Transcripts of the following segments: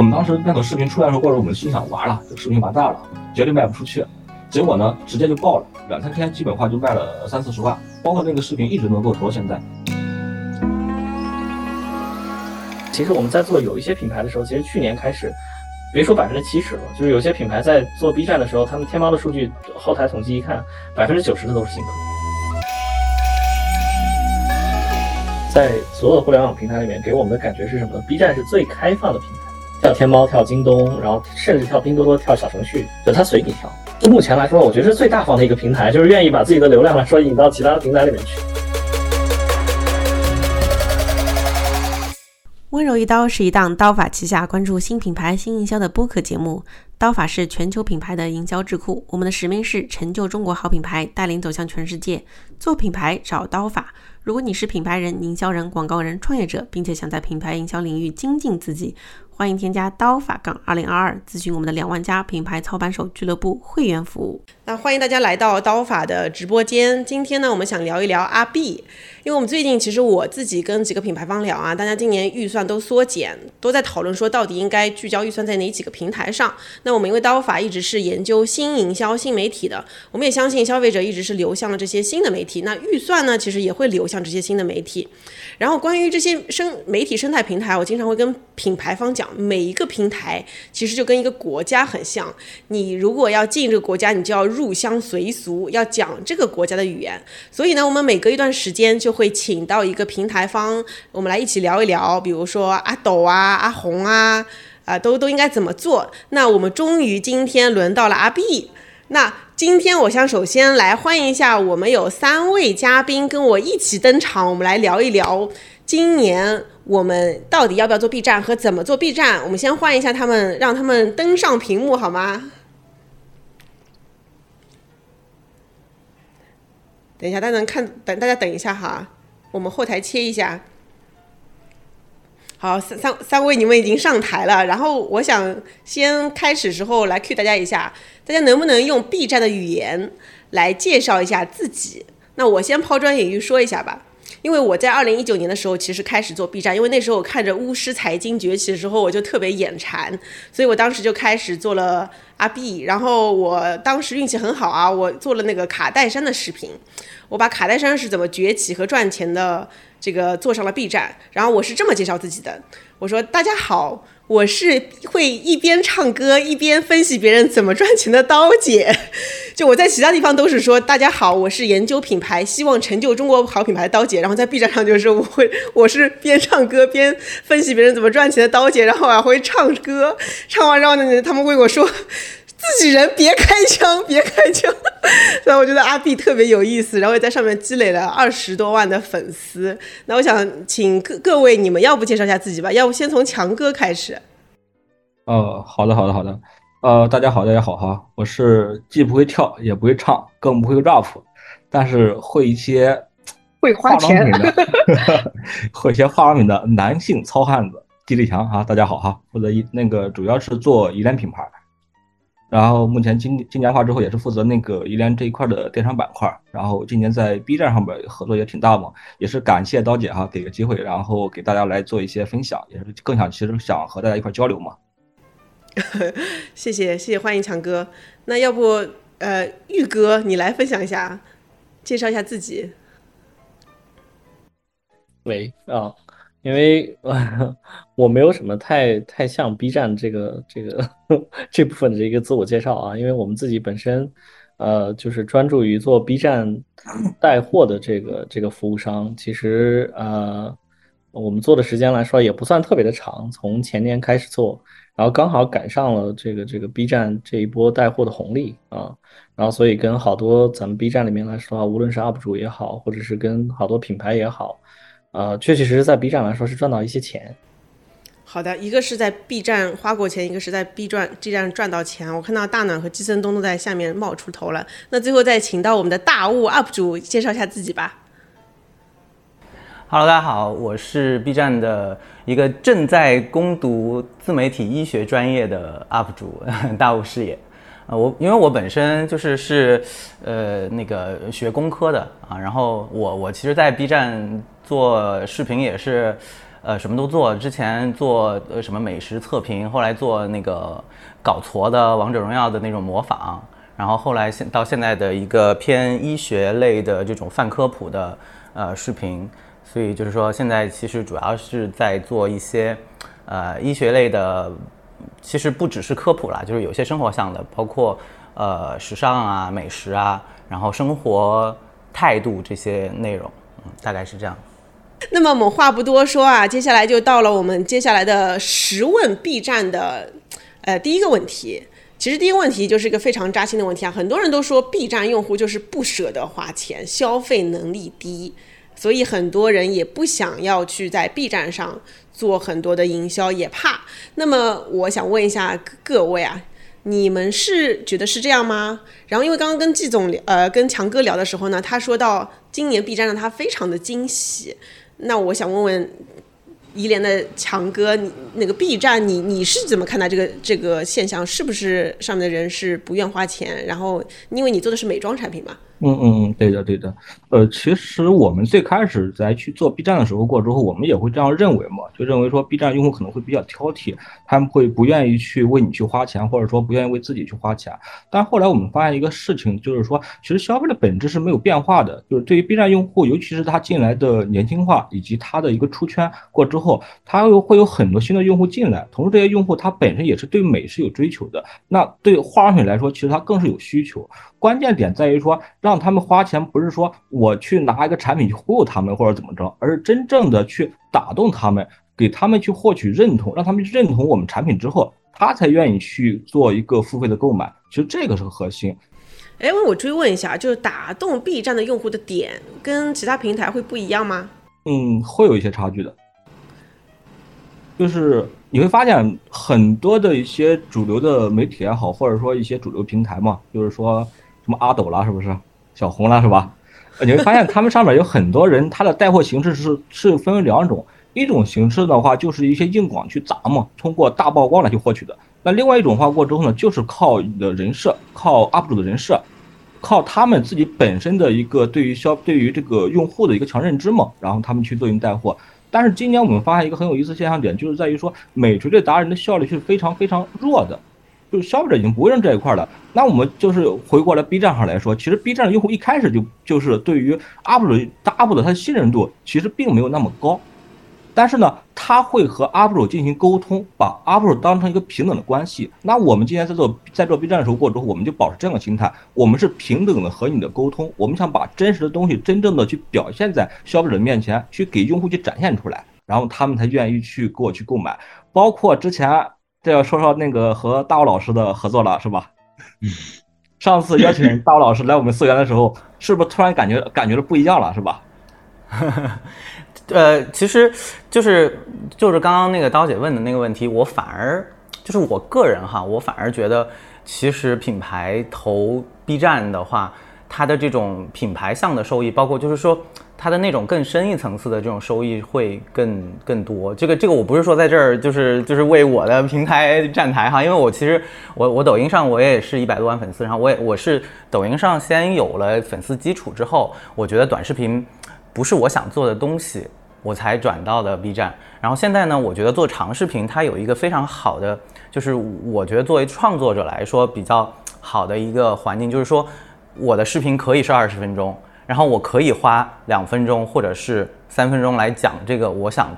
我们当时那个视频出来的时候，或者我们心想完了，这个视频完蛋了，绝对卖不出去。结果呢，直接就爆了，两三天基本话就卖了三四十万，包括那个视频一直能够投到现在。其实我们在做有一些品牌的时候，其实去年开始，别说百分之七十了，就是有些品牌在做 B 站的时候，他们天猫的数据后台统计一看，百分之九十的都是新客。在所有的互联网平台里面，给我们的感觉是什么呢？B 站是最开放的平台，跳天猫、跳京东，然后甚至跳拼多多、跳小程序，就它随你跳。就目前来说，我觉得是最大方的一个平台，就是愿意把自己的流量来说引到其他的平台里面去。温柔一刀是一档刀法旗下关注新品牌新营销的播客节目。刀法是全球品牌的营销智库，我们的使命是成就中国好品牌，带领走向全世界。做品牌找刀法。如果你是品牌人、营销人、广告人、创业者，并且想在品牌营销领域精进自己，欢迎添加刀法杠二零二二，咨询我们的两万家品牌操盘手俱乐部会员服务。那欢迎大家来到刀法的直播间。今天呢，我们想聊一聊阿 B。因为我们最近其实我自己跟几个品牌方聊啊，大家今年预算都缩减，都在讨论说到底应该聚焦预算在哪几个平台上。那我们因为刀法一直是研究新营销、新媒体的，我们也相信消费者一直是流向了这些新的媒体，那预算呢其实也会流向这些新的媒体。然后关于这些生媒体生态平台，我经常会跟品牌方讲，每一个平台其实就跟一个国家很像，你如果要进这个国家，你就要入乡随俗，要讲这个国家的语言。所以呢，我们每隔一段时间就会请到一个平台方，我们来一起聊一聊，比如说阿斗啊、阿红啊，啊，都都应该怎么做。那我们终于今天轮到了阿 B。那今天我想首先来欢迎一下，我们有三位嘉宾跟我一起登场，我们来聊一聊今年我们到底要不要做 B 站和怎么做 B 站。我们先换一下他们，让他们登上屏幕好吗？等一下，大家能看，等大家等一下哈，我们后台切一下。好，三三三位，你们已经上台了。然后我想先开始时候来 Q 大家一下，大家能不能用 B 站的语言来介绍一下自己？那我先抛砖引玉说一下吧。因为我在二零一九年的时候，其实开始做 B 站，因为那时候我看着巫师财经崛起的时候，我就特别眼馋，所以我当时就开始做了阿 B。然后我当时运气很好啊，我做了那个卡戴珊的视频，我把卡戴珊是怎么崛起和赚钱的这个做上了 B 站。然后我是这么介绍自己的，我说大家好。我是会一边唱歌一边分析别人怎么赚钱的刀姐，就我在其他地方都是说大家好，我是研究品牌，希望成就中国好品牌的刀姐。然后在 B 站上就是我会我是边唱歌边分析别人怎么赚钱的刀姐，然后还会唱歌，唱完之后呢，他们会我说。自己人别开枪，别开枪。所以我觉得阿 B 特别有意思，然后也在上面积累了二十多万的粉丝。那我想请各各位，你们要不介绍一下自己吧？要不先从强哥开始？哦，好的，好的，好的。呃，大家好，大家好哈，我是既不会跳，也不会唱，更不会 rap，但是会一些会花钱的，会一些化妆品的男性糙汉子，季立强哈，大家好哈，负责一那个主要是做宜联品牌。然后目前今今年化之后也是负责那个宜联这一块的电商板块，然后今年在 B 站上面合作也挺大嘛，也是感谢刀姐哈给个机会，然后给大家来做一些分享，也是更想其实想和大家一块交流嘛。谢谢谢谢欢迎强哥，那要不呃玉哥你来分享一下，介绍一下自己。喂啊。因为 我没有什么太太像 B 站这个这个 这部分的一个自我介绍啊，因为我们自己本身呃就是专注于做 B 站带货的这个这个服务商，其实呃我们做的时间来说也不算特别的长，从前年开始做，然后刚好赶上了这个这个 B 站这一波带货的红利啊，然后所以跟好多咱们 B 站里面来说啊，无论是 UP 主也好，或者是跟好多品牌也好。呃，确确实实在 B 站来说是赚到一些钱。好的，一个是在 B 站花过钱，一个是在 B 站 B 站赚到钱。我看到大暖和季森东都在下面冒出头了。那最后再请到我们的大雾 UP 主介绍一下自己吧。Hello，大家好，我是 B 站的一个正在攻读自媒体医学专业的 UP 主 大雾视野。啊，我因为我本身就是是，呃，那个学工科的啊，然后我我其实，在 B 站做视频也是，呃什么都做，之前做呃什么美食测评，后来做那个搞错的王者荣耀的那种模仿，然后后来现到现在的一个偏医学类的这种泛科普的呃视频，所以就是说现在其实主要是在做一些呃医学类的，其实不只是科普啦，就是有些生活向的，包括呃时尚啊、美食啊，然后生活态度这些内容，嗯，大概是这样。那么我们话不多说啊，接下来就到了我们接下来的十问 B 站的，呃，第一个问题。其实第一个问题就是一个非常扎心的问题啊，很多人都说 B 站用户就是不舍得花钱，消费能力低，所以很多人也不想要去在 B 站上做很多的营销，也怕。那么我想问一下各位啊，你们是觉得是这样吗？然后因为刚刚跟季总呃跟强哥聊的时候呢，他说到今年 B 站让他非常的惊喜。那我想问问怡莲的强哥，你那个 B 站，你你是怎么看待这个这个现象？是不是上面的人是不愿花钱？然后因为你做的是美妆产品嘛？嗯嗯嗯，对的对的，呃，其实我们最开始在去做 B 站的时候过之后，我们也会这样认为嘛，就认为说 B 站用户可能会比较挑剔，他们会不愿意去为你去花钱，或者说不愿意为自己去花钱。但后来我们发现一个事情，就是说其实消费的本质是没有变化的，就是对于 B 站用户，尤其是他进来的年轻化以及他的一个出圈过之后，他又会有很多新的用户进来，同时这些用户他本身也是对美是有追求的，那对化妆品来说，其实他更是有需求。关键点在于说，让他们花钱，不是说我去拿一个产品去忽悠他们或者怎么着，而是真正的去打动他们，给他们去获取认同，让他们认同我们产品之后，他才愿意去做一个付费的购买。其实这个是个核心。哎，我追问一下，就是打动 B 站的用户的点跟其他平台会不一样吗？嗯，会有一些差距的。就是你会发现很多的一些主流的媒体也好，或者说一些主流平台嘛，就是说。什么阿斗啦，是不是小红了，是吧？你会发现他们上面有很多人，他的带货形式是是分为两种，一种形式的话就是一些硬广去砸嘛，通过大曝光来去获取的。那另外一种话过之后呢，就是靠你的人设，靠 UP 主的人设，靠他们自己本身的一个对于消对于这个用户的一个强认知嘛，然后他们去做营带货。但是今年我们发现一个很有意思现象点，就是在于说美锤对达人的效率是非常非常弱的。就是消费者已经不认这一块了，那我们就是回过来 B 站上来说，其实 B 站的用户一开始就就是对于 UP 主、UP 主他的信任度其实并没有那么高，但是呢，他会和 UP 主进行沟通，把 UP 主当成一个平等的关系。那我们今天在做在做 B 站的时候过之后，我们就保持这样的心态，我们是平等的和你的沟通，我们想把真实的东西真正的去表现在消费者面前，去给用户去展现出来，然后他们才愿意去给我去购买，包括之前。这要说说那个和大武老师的合作了，是吧？嗯，上次邀请大武老师来我们溯源的时候，是不是突然感觉感觉的不一样了，是吧？呃，其实就是就是刚刚那个刀姐问的那个问题，我反而就是我个人哈，我反而觉得，其实品牌投 B 站的话，它的这种品牌项的收益，包括就是说。它的那种更深一层次的这种收益会更更多。这个这个我不是说在这儿就是就是为我的平台站台哈，因为我其实我我抖音上我也是一百多万粉丝，然后我也我是抖音上先有了粉丝基础之后，我觉得短视频不是我想做的东西，我才转到了 B 站。然后现在呢，我觉得做长视频它有一个非常好的，就是我觉得作为创作者来说比较好的一个环境，就是说我的视频可以是二十分钟。然后我可以花两分钟或者是三分钟来讲这个我想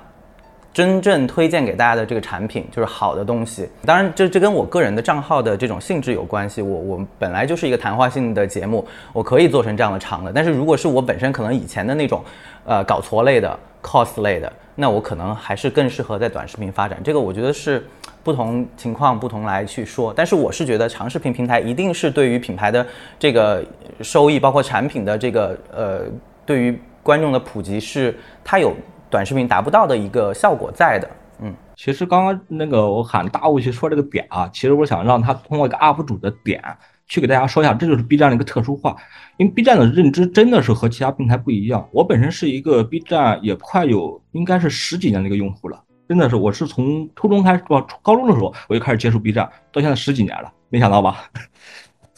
真正推荐给大家的这个产品，就是好的东西。当然，这这跟我个人的账号的这种性质有关系。我我本来就是一个谈话性的节目，我可以做成这样的长的。但是如果是我本身可能以前的那种，呃，搞错类的、cos 类的，那我可能还是更适合在短视频发展。这个我觉得是。不同情况不同来去说，但是我是觉得长视频平台一定是对于品牌的这个收益，包括产品的这个呃，对于观众的普及是它有短视频达不到的一个效果在的。嗯，其实刚刚那个我喊大雾去说这个点啊，其实我想让他通过一个 UP 主的点去给大家说一下，这就是 B 站的一个特殊化，因为 B 站的认知真的是和其他平台不一样。我本身是一个 B 站也快有应该是十几年的一个用户了。真的是，我是从初中开始，不，高中的时候我就开始接触 B 站，到现在十几年了，没想到吧？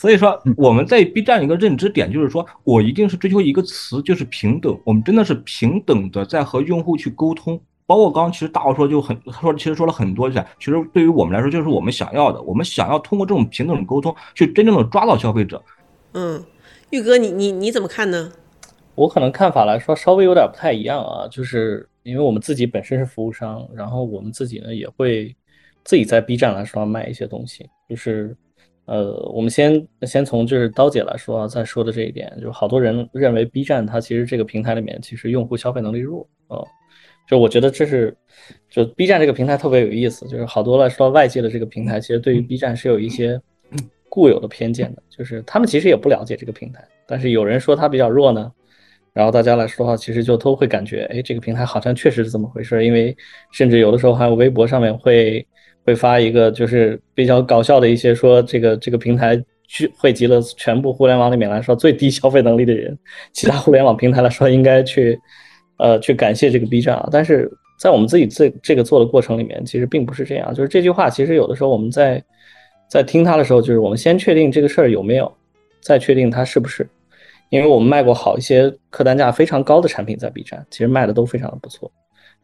所以说我们在 B 站一个认知点就是说，我一定是追求一个词，就是平等。我们真的是平等的在和用户去沟通，包括刚刚其实大王说就很他说其实说了很多，就是其实对于我们来说就是我们想要的，我们想要通过这种平等的沟通去真正的抓到消费者。嗯，玉哥，你你你怎么看呢？我可能看法来说稍微有点不太一样啊，就是因为我们自己本身是服务商，然后我们自己呢也会自己在 B 站来说卖一些东西，就是呃，我们先先从就是刀姐来说啊，再说的这一点，就是好多人认为 B 站它其实这个平台里面其实用户消费能力弱啊。就我觉得这是，就 B 站这个平台特别有意思，就是好多来说外界的这个平台，其实对于 B 站是有一些固有的偏见的，就是他们其实也不了解这个平台，但是有人说它比较弱呢，然后大家来说的话，其实就都会感觉，哎，这个平台好像确实是这么回事，因为甚至有的时候还有微博上面会会发一个就是比较搞笑的一些说这个这个平台聚汇集了全部互联网里面来说最低消费能力的人，其他互联网平台来说应该去。呃，去感谢这个 B 站啊，但是在我们自己这这个做的过程里面，其实并不是这样。就是这句话，其实有的时候我们在在听它的时候，就是我们先确定这个事儿有没有，再确定它是不是。因为我们卖过好一些客单价非常高的产品在 B 站，其实卖的都非常的不错。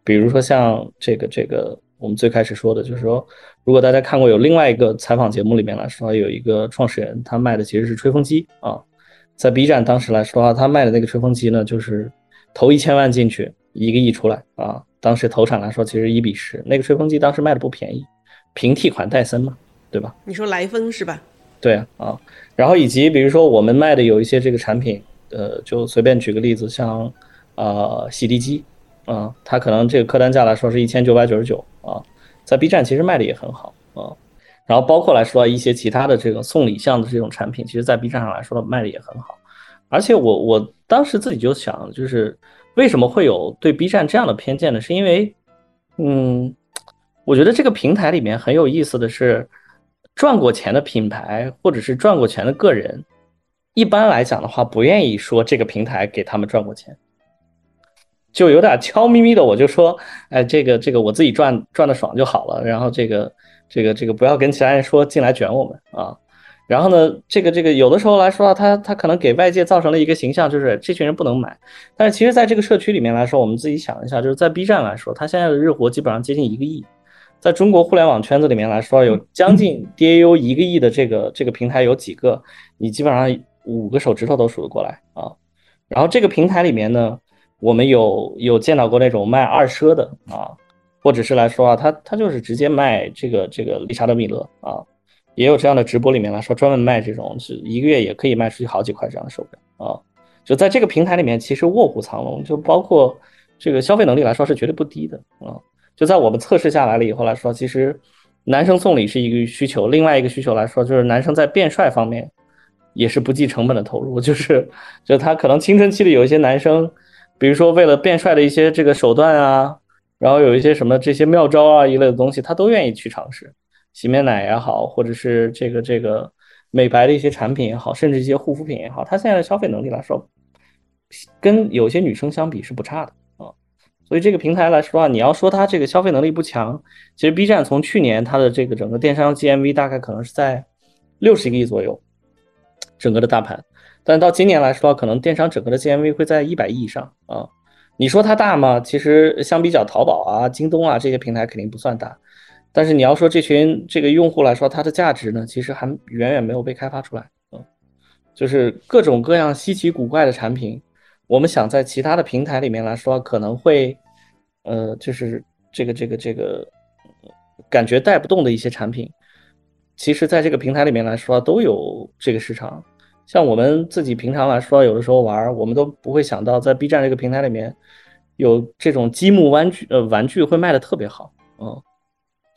比如说像这个这个，我们最开始说的就是说，如果大家看过有另外一个采访节目里面来说，有一个创始人他卖的其实是吹风机啊，在 B 站当时来说的话，他卖的那个吹风机呢，就是。投一千万进去，一个亿出来啊！当时投产来说，其实一比十，那个吹风机当时卖的不便宜，平替款戴森嘛，对吧？你说来风是吧？对啊，啊，然后以及比如说我们卖的有一些这个产品，呃，就随便举个例子，像呃洗地机啊，它可能这个客单价来说是一千九百九十九啊，在 B 站其实卖的也很好啊，然后包括来说一些其他的这个送礼项的这种产品，其实在 B 站上来说卖的也很好。而且我我当时自己就想，就是为什么会有对 B 站这样的偏见呢？是因为，嗯，我觉得这个平台里面很有意思的是，赚过钱的品牌或者是赚过钱的个人，一般来讲的话，不愿意说这个平台给他们赚过钱，就有点悄咪咪的，我就说，哎，这个这个我自己赚赚的爽就好了，然后这个这个这个不要跟其他人说进来卷我们啊。然后呢，这个这个有的时候来说啊，他他可能给外界造成了一个形象，就是这群人不能买。但是其实，在这个社区里面来说，我们自己想一下，就是在 B 站来说，它现在的日活基本上接近一个亿，在中国互联网圈子里面来说，有将近 DAU 一个亿的这个这个平台有几个？你基本上五个手指头都数得过来啊。然后这个平台里面呢，我们有有见到过那种卖二奢的啊，或者是来说啊，他他就是直接卖这个这个理查德米勒啊。也有这样的直播里面来说，专门卖这种是一个月也可以卖出去好几块这样的手表啊。就在这个平台里面，其实卧虎藏龙，就包括这个消费能力来说是绝对不低的啊。就在我们测试下来了以后来说，其实男生送礼是一个需求，另外一个需求来说就是男生在变帅方面也是不计成本的投入，就是就他可能青春期里有一些男生，比如说为了变帅的一些这个手段啊，然后有一些什么这些妙招啊一类的东西，他都愿意去尝试。洗面奶也好，或者是这个这个美白的一些产品也好，甚至一些护肤品也好，他现在的消费能力来说，跟有些女生相比是不差的啊。所以这个平台来说啊，你要说它这个消费能力不强，其实 B 站从去年它的这个整个电商 GMV 大概可能是在六十个亿左右，整个的大盘，但到今年来说，可能电商整个的 GMV 会在一百亿以上啊。你说它大吗？其实相比较淘宝啊、京东啊这些平台肯定不算大。但是你要说这群这个用户来说，它的价值呢，其实还远远没有被开发出来。嗯，就是各种各样稀奇古怪的产品，我们想在其他的平台里面来说，可能会，呃，就是这个这个这个感觉带不动的一些产品，其实在这个平台里面来说都有这个市场。像我们自己平常来说，有的时候玩，我们都不会想到在 B 站这个平台里面有这种积木玩具，呃，玩具会卖的特别好。嗯。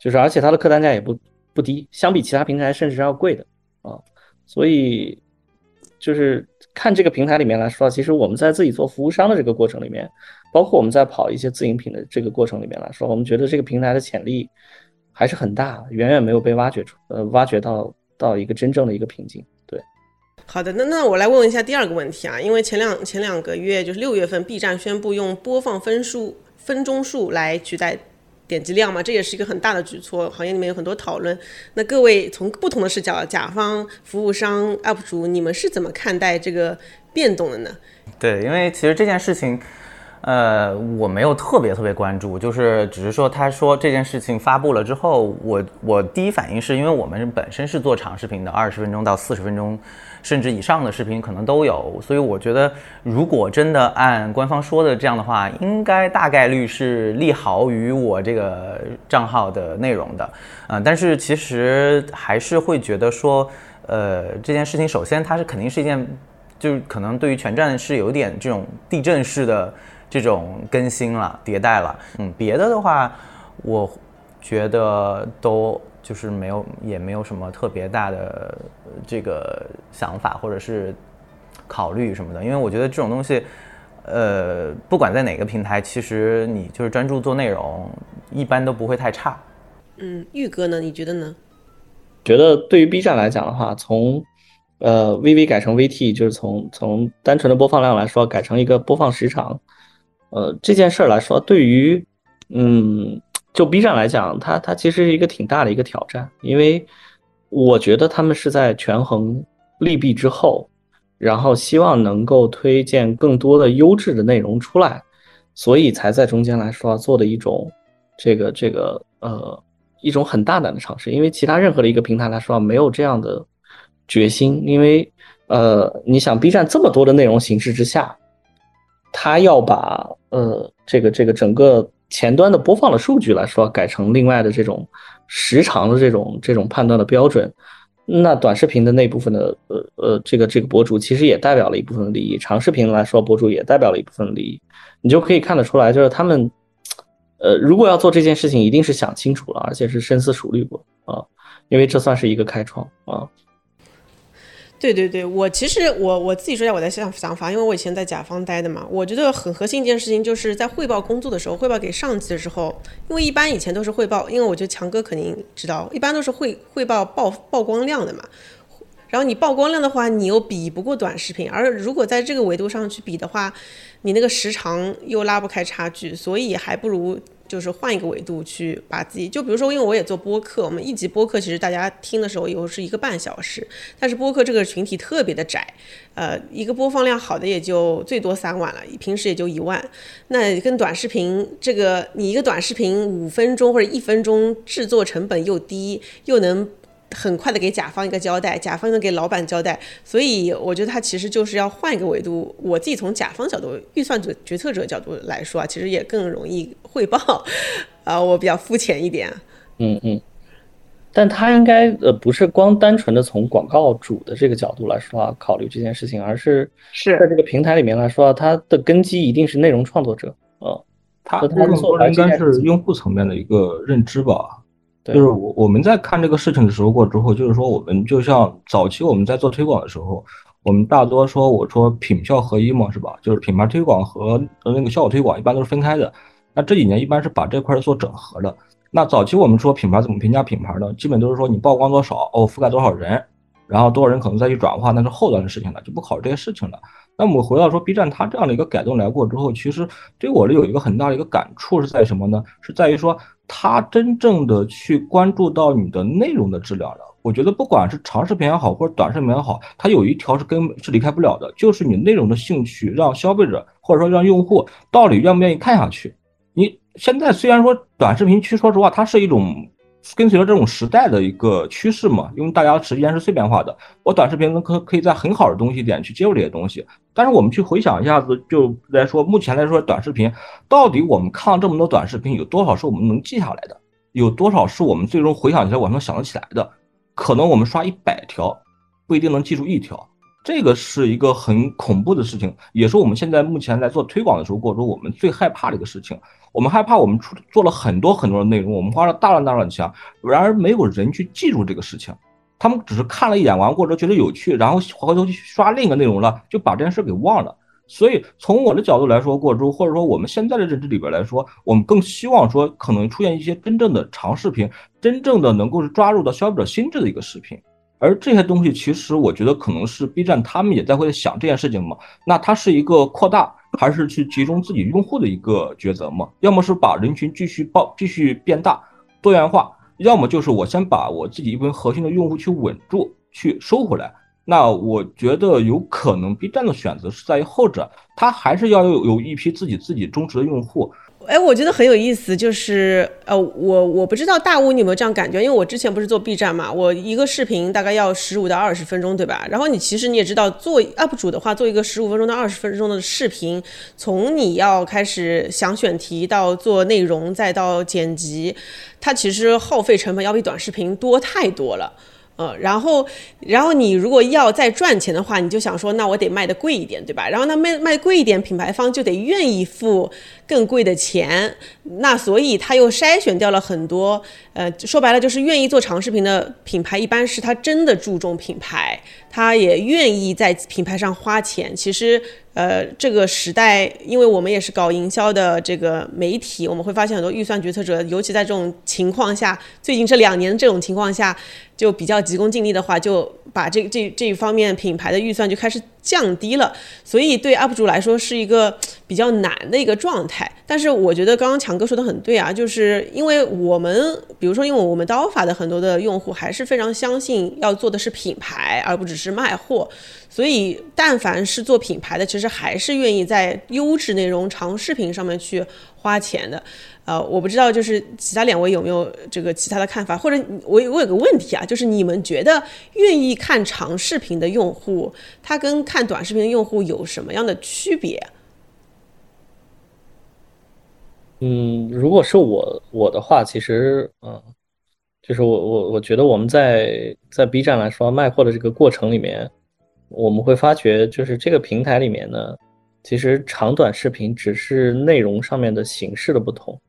就是，而且它的客单价也不不低，相比其他平台甚至是要贵的啊。所以，就是看这个平台里面来说，其实我们在自己做服务商的这个过程里面，包括我们在跑一些自营品的这个过程里面来说，我们觉得这个平台的潜力还是很大，远远没有被挖掘出，呃，挖掘到到一个真正的一个瓶颈。好的，那那我来问一下第二个问题啊，因为前两前两个月就是六月份，B 站宣布用播放分数分钟数来取代。点击量嘛，这也是一个很大的举措，行业里面有很多讨论。那各位从不同的视角，甲方、服务商、UP 主，你们是怎么看待这个变动的呢？对，因为其实这件事情，呃，我没有特别特别关注，就是只是说他说这件事情发布了之后，我我第一反应是因为我们本身是做长视频的，二十分钟到四十分钟，甚至以上的视频可能都有，所以我觉得如果真的按官方说的这样的话，应该大概率是利好于我这个账号的内容的，嗯，但是其实还是会觉得说，呃，这件事情首先它是肯定是一件，就是可能对于全站是有点这种地震式的。这种更新了、迭代了，嗯，别的的话，我觉得都就是没有，也没有什么特别大的这个想法或者是考虑什么的，因为我觉得这种东西，呃，不管在哪个平台，其实你就是专注做内容，一般都不会太差。嗯，玉哥呢？你觉得呢？觉得对于 B 站来讲的话，从呃 VV 改成 VT，就是从从单纯的播放量来说，改成一个播放时长。呃，这件事儿来说，对于，嗯，就 B 站来讲，它它其实是一个挺大的一个挑战，因为我觉得他们是在权衡利弊之后，然后希望能够推荐更多的优质的内容出来，所以才在中间来说做的一种这个这个呃一种很大胆的尝试，因为其他任何的一个平台来说没有这样的决心，因为呃，你想 B 站这么多的内容形式之下。他要把呃这个这个整个前端的播放的数据来说改成另外的这种时长的这种这种判断的标准，那短视频的那部分的呃呃这个这个博主其实也代表了一部分的利益，长视频来说博主也代表了一部分的利益，你就可以看得出来，就是他们呃如果要做这件事情，一定是想清楚了，而且是深思熟虑过啊，因为这算是一个开创啊。对对对，我其实我我自己说一下我的想想法，因为我以前在甲方待的嘛，我觉得很核心一件事情就是在汇报工作的时候，汇报给上级的时候，因为一般以前都是汇报，因为我觉得强哥肯定知道，一般都是汇汇报曝曝光量的嘛，然后你曝光量的话，你又比不过短视频，而如果在这个维度上去比的话，你那个时长又拉不开差距，所以还不如。就是换一个维度去把自己，就比如说，因为我也做播客，我们一集播客其实大家听的时候有是一个半小时，但是播客这个群体特别的窄，呃，一个播放量好的也就最多三万了，平时也就一万。那跟短视频这个，你一个短视频五分钟或者一分钟，制作成本又低，又能。很快的给甲方一个交代，甲方能给老板交代，所以我觉得他其实就是要换一个维度。我自己从甲方角度、预算决决策者角度来说啊，其实也更容易汇报。啊，我比较肤浅一点。嗯嗯，但他应该呃不是光单纯的从广告主的这个角度来说啊考虑这件事情，而是是在这个平台里面来说啊，它的根基一定是内容创作者。呃，他更多的应该是用户层面的一个认知吧。就是我我们在看这个事情的时候过之后，就是说我们就像早期我们在做推广的时候，我们大多说我说品效合一嘛，是吧？就是品牌推广和那个效果推广一般都是分开的。那这几年一般是把这块做整合的。那早期我们说品牌怎么评价品牌呢？基本都是说你曝光多少哦，覆盖多少人，然后多少人可能再去转化，那是后端的事情了，就不考虑这些事情了。那我们回到说 B 站它这样的一个改动来过之后，其实对我的有一个很大的一个感触是在什么呢？是在于说。他真正的去关注到你的内容的质量了。我觉得不管是长视频也好，或者短视频也好，它有一条是根是离开不了的，就是你内容的兴趣，让消费者或者说让用户到底愿不愿意看下去。你现在虽然说短视频区说实话，它是一种。跟随着这种时代的一个趋势嘛，因为大家时间是碎片化的，我短视频可可以在很好的东西点去接入这些东西。但是我们去回想一下子，就来说，目前来说，短视频到底我们看了这么多短视频，有多少是我们能记下来的？有多少是我们最终回想起来我们能想得起来的？可能我们刷一百条，不一定能记住一条。这个是一个很恐怖的事情，也是我们现在目前在做推广的时候过程中我们最害怕的一个事情。我们害怕我们出做了很多很多的内容，我们花了大量大量的钱，然而没有人去记住这个事情。他们只是看了一眼完过之后觉得有趣，然后回头去刷另一个内容了，就把这件事给忘了。所以从我的角度来说，过之后或者说我们现在的认知里边来说，我们更希望说可能出现一些真正的长视频，真正的能够是抓入到消费者心智的一个视频。而这些东西，其实我觉得可能是 B 站他们也在会想这件事情嘛。那它是一个扩大，还是去集中自己用户的一个抉择嘛？要么是把人群继续爆，继续变大，多元化；要么就是我先把我自己一部分核心的用户去稳住，去收回来。那我觉得有可能 B 站的选择是在于后者，它还是要有有一批自己自己忠实的用户。哎，我觉得很有意思，就是呃，我我不知道大屋你有没有这样感觉，因为我之前不是做 B 站嘛，我一个视频大概要十五到二十分钟，对吧？然后你其实你也知道，做 UP 主的话，做一个十五分钟到二十分钟的视频，从你要开始想选题到做内容再到剪辑，它其实耗费成本要比短视频多太多了。呃，然后，然后你如果要再赚钱的话，你就想说，那我得卖的贵一点，对吧？然后那卖卖贵一点，品牌方就得愿意付更贵的钱，那所以他又筛选掉了很多，呃，说白了就是愿意做长视频的品牌，一般是他真的注重品牌，他也愿意在品牌上花钱。其实。呃，这个时代，因为我们也是搞营销的这个媒体，我们会发现很多预算决策者，尤其在这种情况下，最近这两年这种情况下，就比较急功近利的话，就把这这这一方面品牌的预算就开始降低了，所以对 UP 主来说是一个比较难的一个状态。但是我觉得刚刚强哥说的很对啊，就是因为我们，比如说，因为我们刀法的很多的用户还是非常相信要做的是品牌，而不只是卖货。所以，但凡是做品牌的，其实还是愿意在优质内容、长视频上面去花钱的。呃，我不知道，就是其他两位有没有这个其他的看法，或者我我有个问题啊，就是你们觉得愿意看长视频的用户，他跟看短视频的用户有什么样的区别？嗯，如果是我我的话，其实嗯，就是我我我觉得我们在在 B 站来说卖货的这个过程里面。我们会发觉，就是这个平台里面呢，其实长短视频只是内容上面的形式的不同，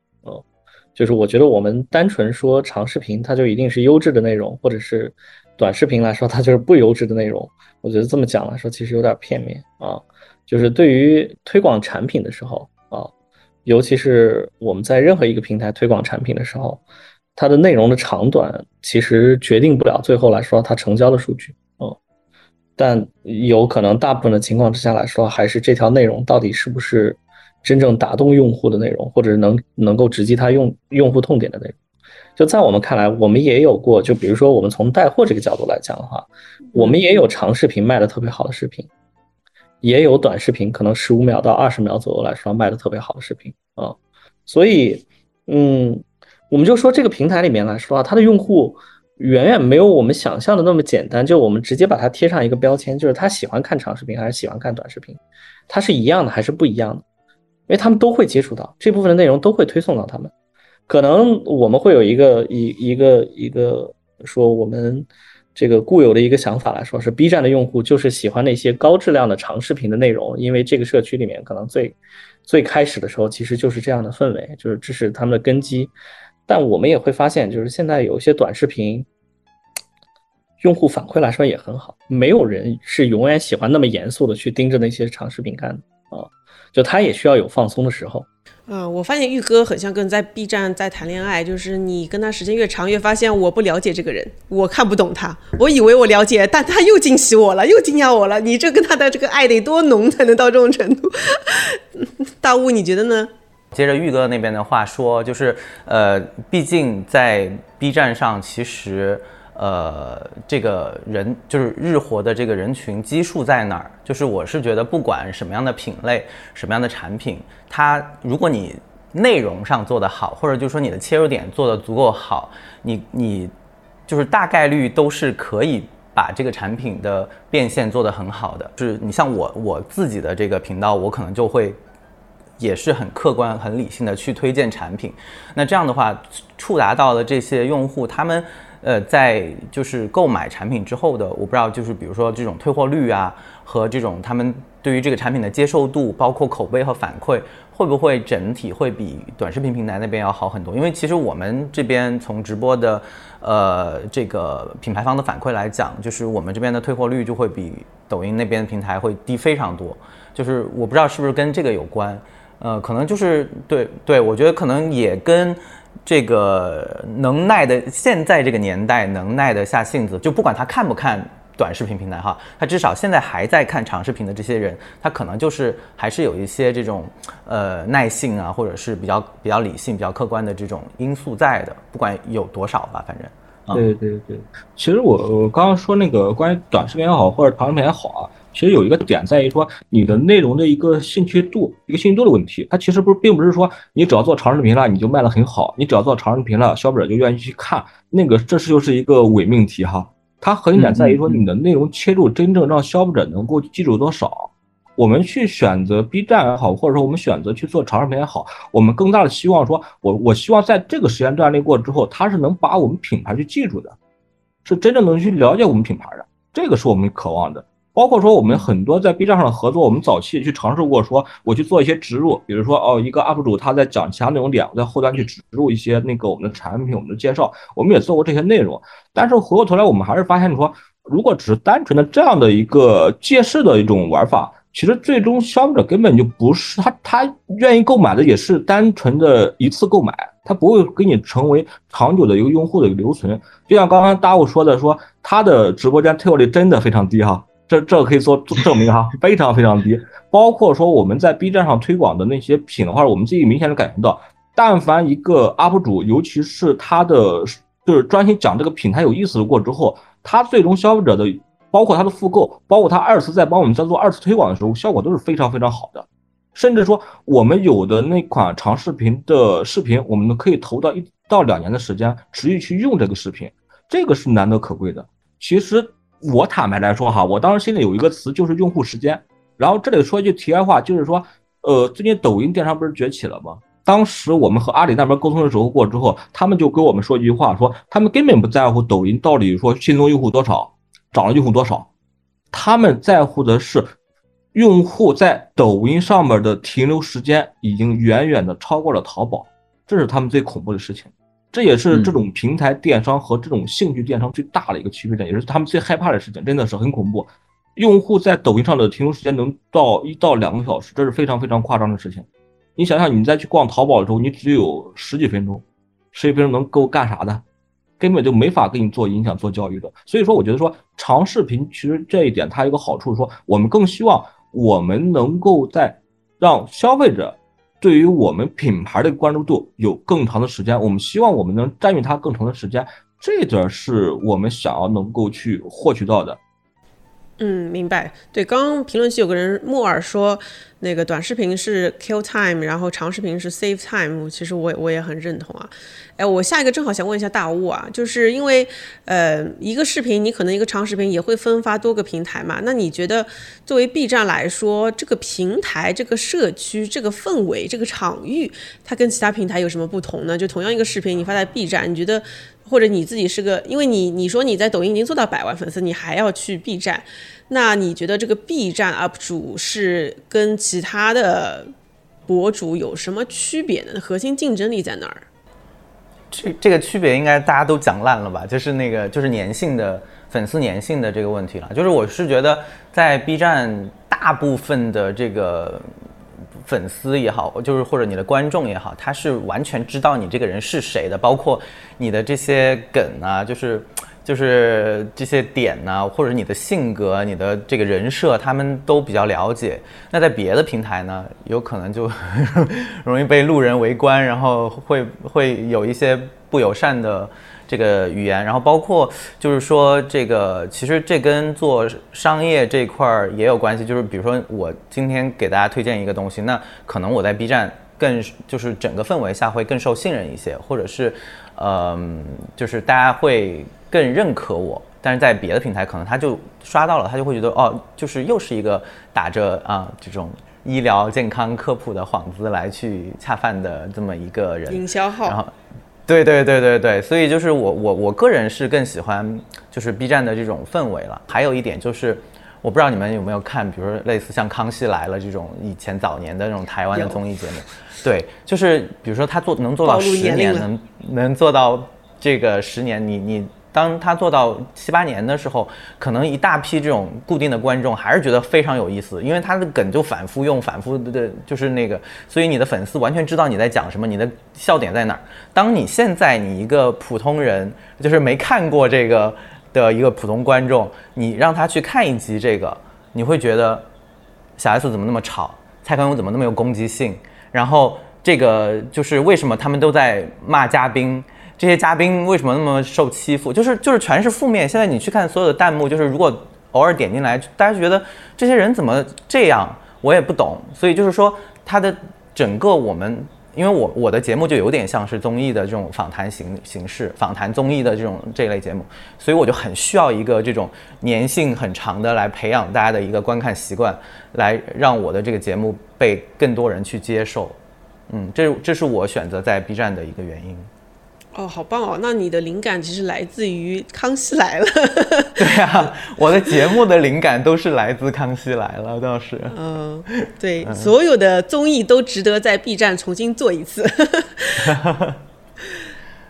就是我觉得我们单纯说长视频，它就一定是优质的内容，或者是短视频来说，它就是不优质的内容。我觉得这么讲来说，其实有点片面啊。就是对于推广产品的时候啊，尤其是我们在任何一个平台推广产品的时候，它的内容的长短其实决定不了最后来说它成交的数据。嗯但有可能大部分的情况之下来说，还是这条内容到底是不是真正打动用户的内容，或者是能能够直击他用用户痛点的内容。就在我们看来，我们也有过，就比如说我们从带货这个角度来讲的话，我们也有长视频卖的特别好的视频，也有短视频可能十五秒到二十秒左右来说卖的特别好的视频啊。所以，嗯，我们就说这个平台里面来说啊，它的用户。远远没有我们想象的那么简单，就我们直接把它贴上一个标签，就是他喜欢看长视频还是喜欢看短视频，它是一样的还是不一样的？因为他们都会接触到这部分的内容，都会推送到他们。可能我们会有一个一一个一个说我们这个固有的一个想法来说，是 B 站的用户就是喜欢那些高质量的长视频的内容，因为这个社区里面可能最最开始的时候其实就是这样的氛围，就是这是他们的根基。但我们也会发现，就是现在有一些短视频用户反馈来说也很好，没有人是永远喜欢那么严肃的去盯着那些长视频看的啊，就他也需要有放松的时候。嗯，我发现玉哥很像跟在 B 站在谈恋爱，就是你跟他时间越长，越发现我不了解这个人，我看不懂他，我以为我了解，但他又惊喜我了，又惊讶我了。你这跟他的这个爱得多浓才能到这种程度？大雾，你觉得呢？接着玉哥那边的话说，就是呃，毕竟在 B 站上，其实呃，这个人就是日活的这个人群基数在哪儿？就是我是觉得，不管什么样的品类、什么样的产品，它如果你内容上做得好，或者就是说你的切入点做得足够好，你你就是大概率都是可以把这个产品的变现做得很好的。就是你像我我自己的这个频道，我可能就会。也是很客观、很理性的去推荐产品，那这样的话，触达到了这些用户，他们呃在就是购买产品之后的，我不知道就是比如说这种退货率啊，和这种他们对于这个产品的接受度，包括口碑和反馈，会不会整体会比短视频平台那边要好很多？因为其实我们这边从直播的呃这个品牌方的反馈来讲，就是我们这边的退货率就会比抖音那边的平台会低非常多，就是我不知道是不是跟这个有关。呃，可能就是对对，我觉得可能也跟这个能耐的现在这个年代能耐得下性子，就不管他看不看短视频平台哈，他至少现在还在看长视频的这些人，他可能就是还是有一些这种呃耐性啊，或者是比较比较理性、比较客观的这种因素在的，不管有多少吧，反正，对对对，其实我我刚刚说那个关于短视频也好，或者长视频也好啊，其实有一个点在于说你的内容的一个兴趣度，一个兴趣度的问题。它其实不是，并不是说你只要做长视频了你就卖的很好，你只要做长视频了消费者就愿意去看，那个这是就是一个伪命题哈。它核心点在于说你的内容切入真正让消费者能够记住多少。我们去选择 B 站也好，或者说我们选择去做长视频也好，我们更大的希望说，我我希望在这个时间段内过之后，他是能把我们品牌去记住的，是真正能去了解我们品牌的，这个是我们渴望的。包括说我们很多在 B 站上的合作，我们早期去尝试过，说我去做一些植入，比如说哦，一个 UP 主他在讲其他内容点，我在后端去植入一些那个我们的产品、我们的介绍，我们也做过这些内容。但是回过头来，我们还是发现说，如果只是单纯的这样的一个借势的一种玩法。其实最终消费者根本就不是他，他愿意购买的也是单纯的一次购买，他不会给你成为长久的一个用户的一个留存。就像刚刚大雾说的，说他的直播间退货率真的非常低哈，这这可以做证明哈，非常非常低。包括说我们在 B 站上推广的那些品的话，我们自己明显的感觉到，但凡一个 UP 主，尤其是他的就是专心讲这个品他有意思的过之后，他最终消费者的。包括他的复购，包括他二次再帮我们在做二次推广的时候，效果都是非常非常好的。甚至说，我们有的那款长视频的视频，我们可以投到一到两年的时间，持续去用这个视频，这个是难得可贵的。其实我坦白来说哈，我当时心里有一个词就是用户时间。然后这里说一句题外话，就是说，呃，最近抖音电商不是崛起了吗？当时我们和阿里那边沟通的时候过之后，他们就跟我们说一句话，说他们根本不在乎抖音到底说新增用户多少。涨了用户多少？他们在乎的是用户在抖音上面的停留时间已经远远的超过了淘宝，这是他们最恐怖的事情。这也是这种平台电商和这种兴趣电商最大的一个区别点，也是他们最害怕的事情，真的是很恐怖。用户在抖音上的停留时间能到一到两个小时，这是非常非常夸张的事情。你想想，你再去逛淘宝的时候，你只有十几分钟，十几分钟能够干啥的？根本就没法给你做影响、做教育的，所以说我觉得说长视频其实这一点它有个好处，说我们更希望我们能够在让消费者对于我们品牌的关注度有更长的时间，我们希望我们能占用它更长的时间，这点是我们想要能够去获取到的。嗯，明白。对，刚刚评论区有个人木耳说，那个短视频是 kill time，然后长视频是 save time。其实我我也很认同啊。哎，我下一个正好想问一下大雾啊，就是因为呃一个视频，你可能一个长视频也会分发多个平台嘛。那你觉得作为 B 站来说，这个平台、这个社区、这个氛围、这个场域，它跟其他平台有什么不同呢？就同样一个视频，你发在 B 站，你觉得？或者你自己是个，因为你你说你在抖音已经做到百万粉丝，你还要去 B 站，那你觉得这个 B 站 UP 主是跟其他的博主有什么区别呢？核心竞争力在哪儿？这这个区别应该大家都讲烂了吧？就是那个就是粘性的粉丝粘性的这个问题了。就是我是觉得在 B 站大部分的这个。粉丝也好，就是或者你的观众也好，他是完全知道你这个人是谁的，包括你的这些梗啊，就是就是这些点呢，或者你的性格、你的这个人设，他们都比较了解。那在别的平台呢，有可能就 容易被路人围观，然后会会有一些不友善的。这个语言，然后包括就是说，这个其实这跟做商业这块儿也有关系。就是比如说，我今天给大家推荐一个东西，那可能我在 B 站更就是整个氛围下会更受信任一些，或者是，嗯，就是大家会更认可我。但是在别的平台，可能他就刷到了，他就会觉得哦，就是又是一个打着啊这种医疗健康科普的幌子来去恰饭的这么一个人，营销号，对对对对对，所以就是我我我个人是更喜欢就是 B 站的这种氛围了。还有一点就是，我不知道你们有没有看，比如说类似像《康熙来了》这种以前早年的那种台湾的综艺节目。对，就是比如说他做能做到十年，能能做到这个十年，你你。当他做到七八年的时候，可能一大批这种固定的观众还是觉得非常有意思，因为他的梗就反复用，反复的，就是那个，所以你的粉丝完全知道你在讲什么，你的笑点在哪儿。当你现在你一个普通人，就是没看过这个的一个普通观众，你让他去看一集这个，你会觉得小 S 怎么那么吵，蔡康永怎么那么有攻击性，然后这个就是为什么他们都在骂嘉宾。这些嘉宾为什么那么受欺负？就是就是全是负面。现在你去看所有的弹幕，就是如果偶尔点进来，大家觉得这些人怎么这样，我也不懂。所以就是说，他的整个我们，因为我我的节目就有点像是综艺的这种访谈形形式，访谈综艺的这种这类节目，所以我就很需要一个这种粘性很长的来培养大家的一个观看习惯，来让我的这个节目被更多人去接受。嗯，这这是我选择在 B 站的一个原因。哦，好棒哦！那你的灵感其实来自于《康熙来了》。对呀，我的节目的灵感都是来自《康熙来了》，倒是。嗯，对，所有的综艺都值得在 B 站重新做一次。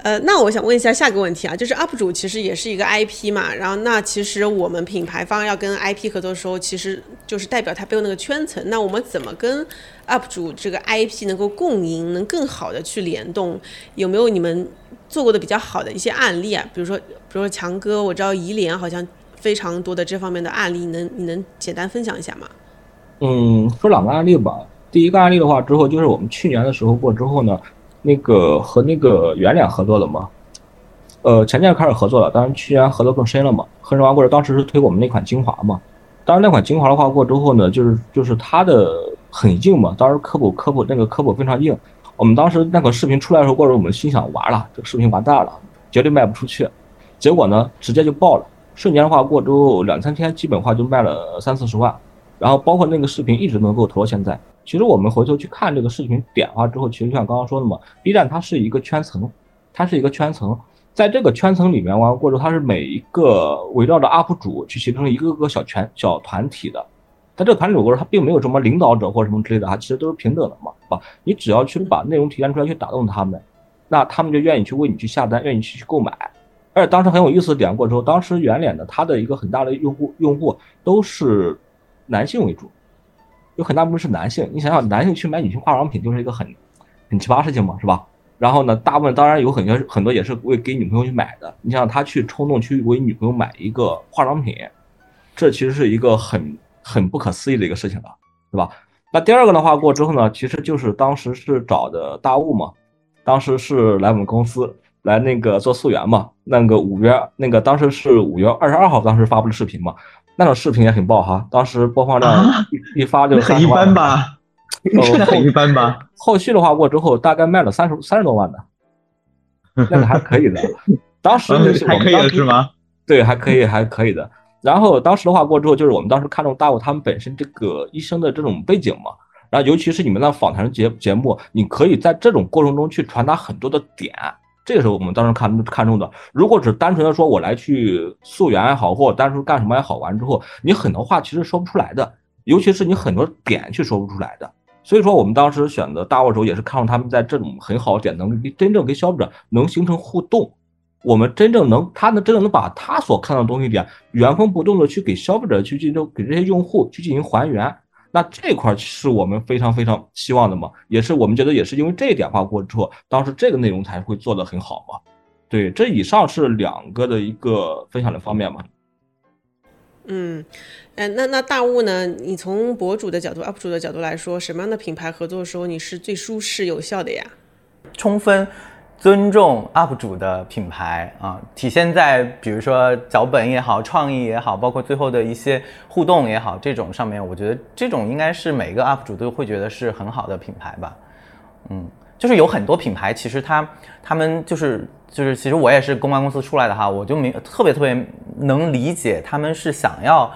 呃，那我想问一下下个问题啊，就是 UP 主其实也是一个 IP 嘛，然后那其实我们品牌方要跟 IP 合作的时候，其实就是代表他背后那个圈层，那我们怎么跟 UP 主这个 IP 能够共赢，能更好的去联动？有没有你们做过的比较好的一些案例啊？比如说，比如说强哥，我知道怡莲好像非常多的这方面的案例，你能你能简单分享一下吗？嗯，说两个案例吧。第一个案例的话，之后就是我们去年的时候过之后呢。那个和那个圆脸合作的嘛，呃，前年开始合作了，当然去年合作更深了嘛。合作完过程，当时是推我们那款精华嘛，当然那款精华的话过之后呢，就是就是它的很硬嘛，当时科普科普那个科普非常硬。我们当时那个视频出来的时候，过程我们心想完了，这个视频完蛋了，绝对卖不出去。结果呢，直接就爆了，瞬间的话过之后两三天，基本话就卖了三四十万。然后包括那个视频一直能够投到现在。其实我们回头去看这个视频点化之后，其实就像刚刚说的嘛，B 站它是一个圈层，它是一个圈层，在这个圈层里面完过之后，它是每一个围绕着 UP 主去形成一个个小圈小团体的。在这个团体里过程，它并没有什么领导者或者什么之类的，它其实都是平等的嘛，是吧？你只要去把内容体现出来，去打动他们，那他们就愿意去为你去下单，愿意去去购买。而且当时很有意思的点过之后，当时圆脸的他的一个很大的用户用户都是男性为主。有很大部分是男性，你想想，男性去买女性化妆品就是一个很很奇葩事情嘛，是吧？然后呢，大部分当然有很多很多也是为给女朋友去买的。你想，他去冲动去为女朋友买一个化妆品，这其实是一个很很不可思议的一个事情了，是吧？那第二个的话过之后呢，其实就是当时是找的大雾嘛，当时是来我们公司来那个做溯源嘛，那个五月那个当时是五月二十二号，当时发布的视频嘛。那种视频也很爆哈，当时播放量一一发就 很一般吧，真的很一般吧。后续的话过之后，大概卖了三十三十多万的，那个还可以的。当时还可以的是吗？对，还可以，还可以的。然后当时的话过之后，就是我们当时看中大雾他们本身这个医生的这种背景嘛，然后尤其是你们那访谈节节目，你可以在这种过程中去传达很多的点。这个时候我们当时看看中的，如果只单纯的说我来去溯源也好，或者单纯干什么也好，完之后你很多话其实说不出来的，尤其是你很多点去说不出来的。所以说我们当时选择大沃时候也是看中他们在这种很好的点能真正跟消费者能形成互动，我们真正能他能真正能把他所看到的东西点原封不动的去给消费者去进行给这些用户去进行还原。那这块是我们非常非常希望的嘛，也是我们觉得也是因为这一点话过之后，当时这个内容才会做得很好嘛。对，这以上是两个的一个分享的方面嘛。嗯，哎，那那大雾呢？你从博主的角度、UP 主的角度来说，什么样的品牌合作的时候你是最舒适有效的呀？充分。尊重 UP 主的品牌啊，体现在比如说脚本也好，创意也好，包括最后的一些互动也好，这种上面，我觉得这种应该是每个 UP 主都会觉得是很好的品牌吧。嗯，就是有很多品牌，其实他他们就是就是，其实我也是公关公司出来的哈，我就没特别特别能理解他们是想要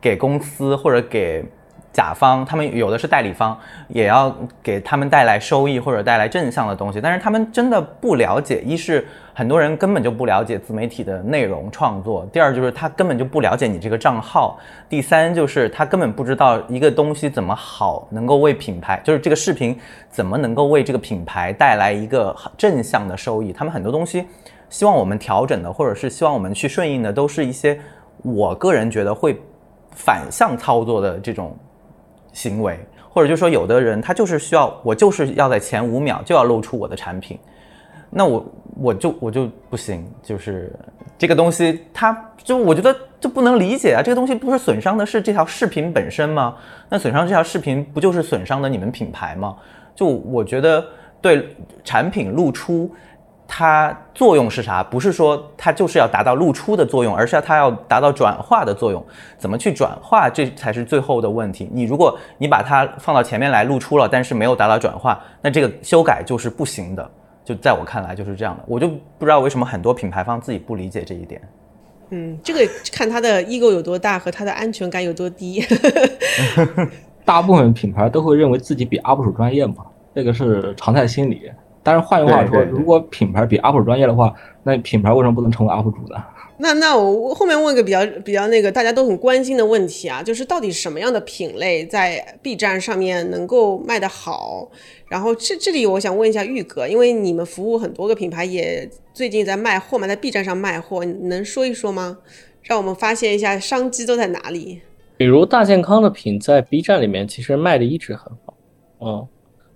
给公司或者给。甲方他们有的是代理方，也要给他们带来收益或者带来正向的东西，但是他们真的不了解，一是很多人根本就不了解自媒体的内容创作，第二就是他根本就不了解你这个账号，第三就是他根本不知道一个东西怎么好能够为品牌，就是这个视频怎么能够为这个品牌带来一个正向的收益，他们很多东西希望我们调整的，或者是希望我们去顺应的，都是一些我个人觉得会反向操作的这种。行为，或者就说有的人他就是需要我就是要在前五秒就要露出我的产品，那我我就我就不行，就是这个东西，他就我觉得就不能理解啊，这个东西不是损伤的是这条视频本身吗？那损伤这条视频不就是损伤的你们品牌吗？就我觉得对产品露出。它作用是啥？不是说它就是要达到露出的作用，而是要它要达到转化的作用。怎么去转化，这才是最后的问题。你如果你把它放到前面来露出了，但是没有达到转化，那这个修改就是不行的。就在我看来就是这样的。我就不知道为什么很多品牌方自己不理解这一点。嗯，这个看它的 ego 有多大和它的安全感有多低。大部分品牌都会认为自己比 UP 主专业嘛，这个是常态心理。但是换句话说，如果品牌比 UP 主专业的话，那品牌为什么不能成为 UP 主呢？那那我后面问个比较比较那个大家都很关心的问题啊，就是到底什么样的品类在 B 站上面能够卖得好？然后这这里我想问一下玉哥，因为你们服务很多个品牌，也最近在卖货嘛，在 B 站上卖货，能说一说吗？让我们发现一下商机都在哪里？比如大健康的品在 B 站里面其实卖的一直很好，嗯。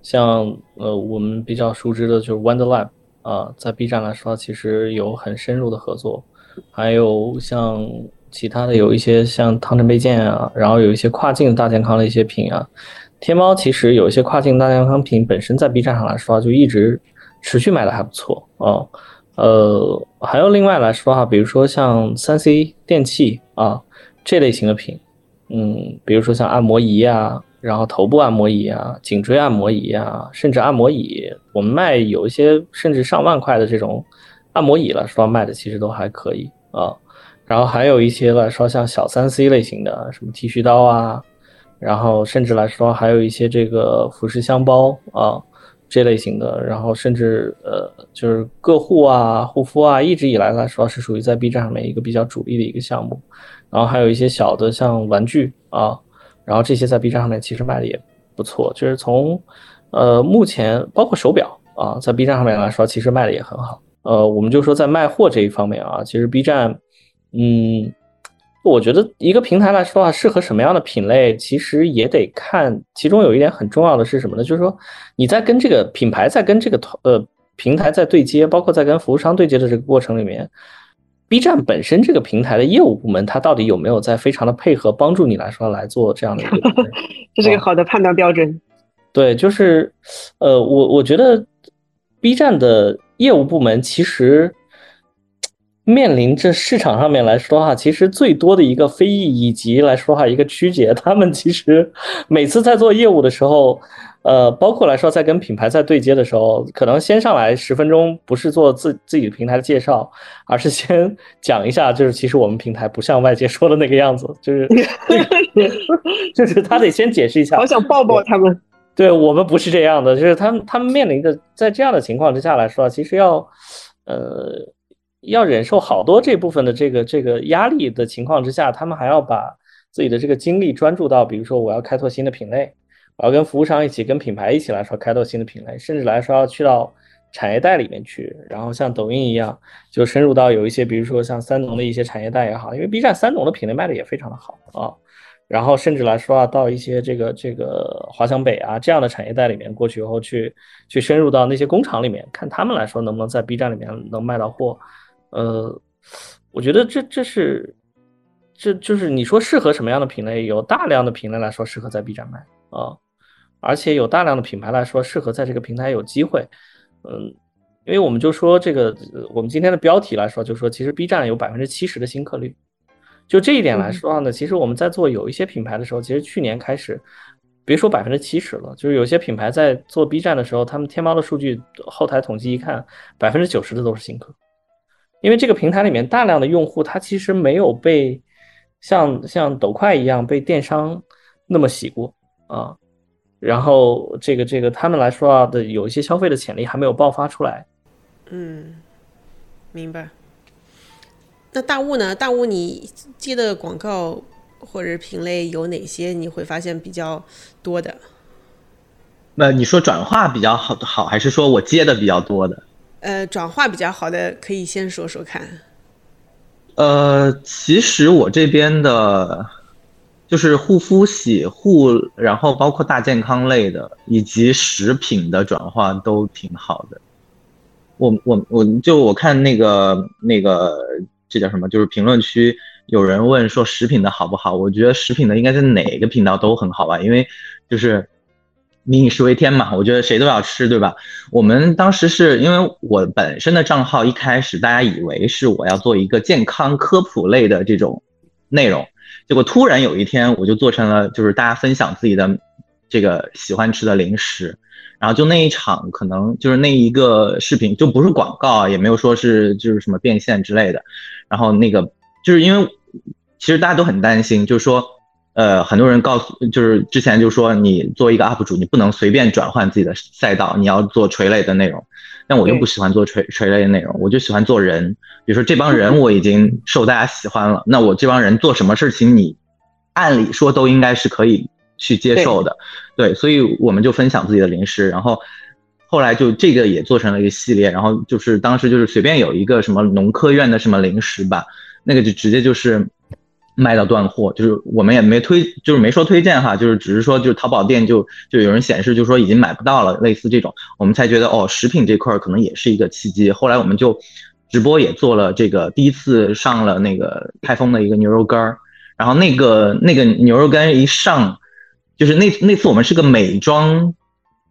像呃，我们比较熟知的就是 Wonderlab 啊，在 B 站来说，其实有很深入的合作。还有像其他的有一些像汤臣倍健啊，然后有一些跨境大健康的一些品啊。天猫其实有一些跨境大健康品，本身在 B 站上来说就一直持续卖的还不错啊。呃，还有另外来说哈，比如说像三 C 电器啊这类型的品，嗯，比如说像按摩仪啊。然后头部按摩仪啊，颈椎按摩仪啊，甚至按摩椅，我们卖有一些甚至上万块的这种按摩椅了，说卖的其实都还可以啊。然后还有一些来说像小三 C 类型的，什么剃须刀啊，然后甚至来说还有一些这个服饰箱包啊这类型的，然后甚至呃就是个护啊、护肤啊，一直以来来说是属于在 B 站上面一个比较主力的一个项目。然后还有一些小的像玩具啊。然后这些在 B 站上面其实卖的也不错，就是从，呃，目前包括手表啊，在 B 站上面来说，其实卖的也很好。呃，我们就说在卖货这一方面啊，其实 B 站，嗯，我觉得一个平台来说啊，适合什么样的品类，其实也得看。其中有一点很重要的是什么呢？就是说你在跟这个品牌在跟这个呃平台在对接，包括在跟服务商对接的这个过程里面。B 站本身这个平台的业务部门，它到底有没有在非常的配合帮助你来说来做这样的一个？这是一个好的判断标准。对，就是，呃，我我觉得 B 站的业务部门其实面临着市场上面来说哈，其实最多的一个非议以及来说哈一个曲解，他们其实每次在做业务的时候。呃，包括来说，在跟品牌在对接的时候，可能先上来十分钟，不是做自自己平台的介绍，而是先 讲一下，就是其实我们平台不像外界说的那个样子，就是 就是他得先解释一下。好想抱抱他们。对我们不是这样的，就是他们他们面临的在这样的情况之下来说，其实要呃要忍受好多这部分的这个这个压力的情况之下，他们还要把自己的这个精力专注到，比如说我要开拓新的品类。我要跟服务商一起，跟品牌一起来说开拓新的品类，甚至来说要去到产业带里面去，然后像抖音一样，就深入到有一些，比如说像三农的一些产业带也好，因为 B 站三农的品类卖的也非常的好啊。然后甚至来说啊，到一些这个这个华强北啊这样的产业带里面过去以后，去去深入到那些工厂里面，看他们来说能不能在 B 站里面能卖到货。呃，我觉得这这是这就是你说适合什么样的品类，有大量的品类来说适合在 B 站卖啊。而且有大量的品牌来说，适合在这个平台有机会，嗯，因为我们就说这个，我们今天的标题来说，就说其实 B 站有百分之七十的新客率，就这一点来说呢，其实我们在做有一些品牌的时候，其实去年开始，别说百分之七十了，就是有些品牌在做 B 站的时候，他们天猫的数据后台统计一看，百分之九十的都是新客，因为这个平台里面大量的用户，他其实没有被像像抖快一样被电商那么洗过啊。然后这个这个他们来说啊的有一些消费的潜力还没有爆发出来。嗯，明白。那大雾呢？大雾你接的广告或者品类有哪些？你会发现比较多的。那你说转化比较好，好还是说我接的比较多的？呃，转化比较好的可以先说说看。呃，其实我这边的。就是护肤、洗护，然后包括大健康类的，以及食品的转化都挺好的。我我我就我看那个那个这叫什么？就是评论区有人问说食品的好不好？我觉得食品的应该是哪个频道都很好吧，因为就是民以食为天嘛，我觉得谁都要吃，对吧？我们当时是因为我本身的账号一开始大家以为是我要做一个健康科普类的这种内容，结果突然有一天我就做成了就是大家分享自己的这个喜欢吃的零食，然后就那一场可能就是那一个视频就不是广告，也没有说是就是什么变现之类的，然后那个就是因为其实大家都很担心，就是说。呃，很多人告诉，就是之前就说你作为一个 UP 主，你不能随便转换自己的赛道，你要做垂类的内容。但我又不喜欢做垂垂类的内容，我就喜欢做人。比如说这帮人 我已经受大家喜欢了，那我这帮人做什么事情，你按理说都应该是可以去接受的。对，所以我们就分享自己的零食，然后后来就这个也做成了一个系列，然后就是当时就是随便有一个什么农科院的什么零食吧，那个就直接就是。卖到断货，就是我们也没推，就是没说推荐哈，就是只是说，就是淘宝店就就有人显示，就说已经买不到了，类似这种，我们才觉得哦，食品这块可能也是一个契机。后来我们就直播也做了这个，第一次上了那个开封的一个牛肉干儿，然后那个那个牛肉干一上，就是那那次我们是个美妆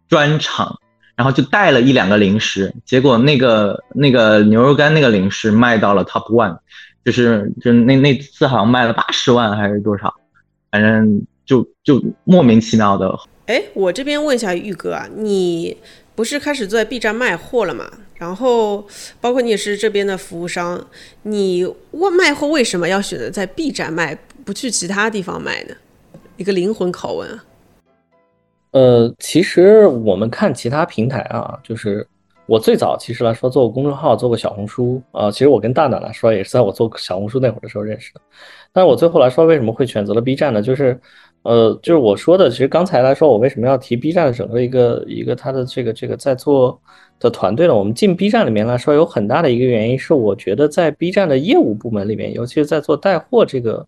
专场，然后就带了一两个零食，结果那个那个牛肉干那个零食卖到了 top one。就是就那那次好像卖了八十万还是多少，反正就就莫名其妙的。哎，我这边问一下玉哥啊，你不是开始做在 B 站卖货了吗？然后包括你也是这边的服务商，你问卖货为什么要选择在 B 站卖，不去其他地方卖呢？一个灵魂拷问啊。呃，其实我们看其他平台啊，就是。我最早其实来说做过公众号，做过小红书啊。其实我跟大胆来说也是在我做小红书那会儿的时候认识的。但是我最后来说为什么会选择了 B 站呢？就是，呃，就是我说的，其实刚才来说我为什么要提 B 站的整个一个一个它的这个这个在做的团队呢？我们进 B 站里面来说有很大的一个原因是，我觉得在 B 站的业务部门里面，尤其是在做带货这个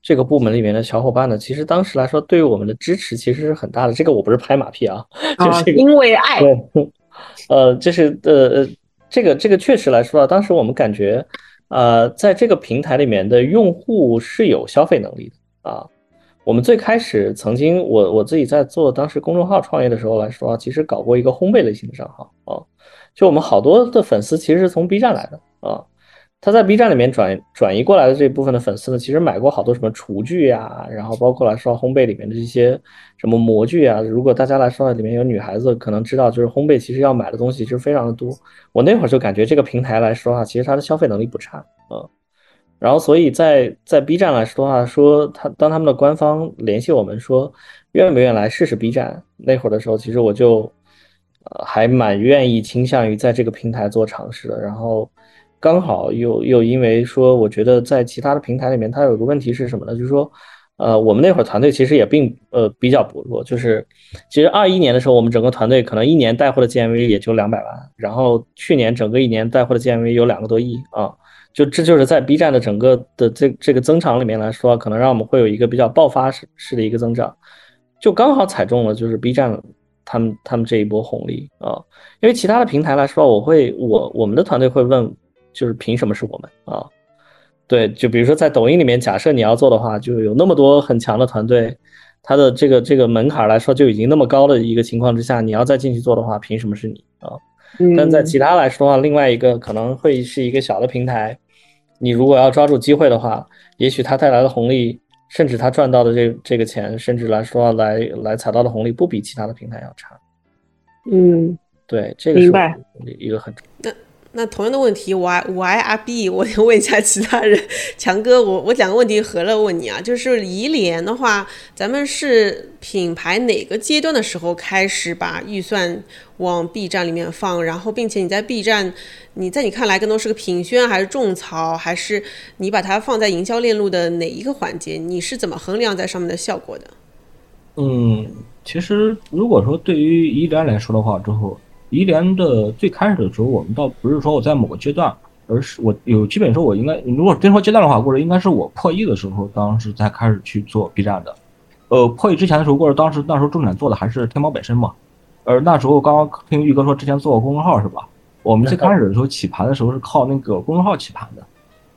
这个部门里面的小伙伴呢，其实当时来说对于我们的支持其实是很大的。这个我不是拍马屁啊，就是因为爱。呃，就是呃呃，这个这个确实来说啊，当时我们感觉，呃，在这个平台里面的用户是有消费能力的啊。我们最开始曾经，我我自己在做当时公众号创业的时候来说，其实搞过一个烘焙类型的账号啊，就我们好多的粉丝其实是从 B 站来的啊。他在 B 站里面转转移过来的这部分的粉丝呢，其实买过好多什么厨具呀，然后包括来说烘焙里面的这些什么模具啊。如果大家来说里面有女孩子，可能知道就是烘焙其实要买的东西其实非常的多。我那会儿就感觉这个平台来说啊，其实它的消费能力不差啊。然后所以在在 B 站来说的话，说他当他们的官方联系我们说愿不愿意来试试 B 站，那会儿的时候，其实我就呃还蛮愿意倾向于在这个平台做尝试的。然后。刚好又又因为说，我觉得在其他的平台里面，它有个问题是什么呢？就是说，呃，我们那会儿团队其实也并呃比较薄弱，就是其实二一年的时候，我们整个团队可能一年带货的 GMV 也就两百万，然后去年整个一年带货的 GMV 有两个多亿啊，就这就是在 B 站的整个的这这个增长里面来说，可能让我们会有一个比较爆发式式的一个增长，就刚好踩中了就是 B 站他们他们这一波红利啊，因为其他的平台来说，我会我我们的团队会问。就是凭什么是我们啊？对，就比如说在抖音里面，假设你要做的话，就有那么多很强的团队，它的这个这个门槛来说就已经那么高的一个情况之下，你要再进去做的话，凭什么是你啊？但在其他来说的话，另外一个可能会是一个小的平台，你如果要抓住机会的话，也许它带来的红利，甚至它赚到的这这个钱，甚至来说来来踩到的红利，不比其他的平台要差。嗯，对，这个是一个很重要。那同样的问题，我我爱阿 B，我想问一下其他人。强哥，我我两个问题合了问你啊，就是怡莲的话，咱们是品牌哪个阶段的时候开始把预算往 B 站里面放？然后，并且你在 B 站，你在你看来更多是个品宣还是种草，还是你把它放在营销链路的哪一个环节？你是怎么衡量在上面的效果的？嗯，其实如果说对于怡莲来说的话，之后。怡莲的最开始的时候，我们倒不是说我在某个阶段，而是我有基本说，我应该如果真说阶段的话，或者应该是我破亿的时候，当时才开始去做 B 站的。呃，破亿之前的时候，或者当时那时候重点做的还是天猫本身嘛。而那时候刚刚听玉哥说之前做过公众号是吧？我们最开始的时候起盘的时候是靠那个公众号起盘的。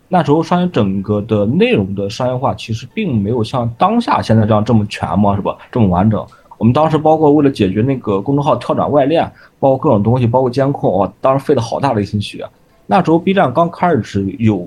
那时候商业整个的内容的商业化其实并没有像当下现在这样这么全嘛，是吧？这么完整。我们当时包括为了解决那个公众号跳转外链，包括各种东西，包括监控，哇，当时费了好大的一心血。那时候 B 站刚开始是有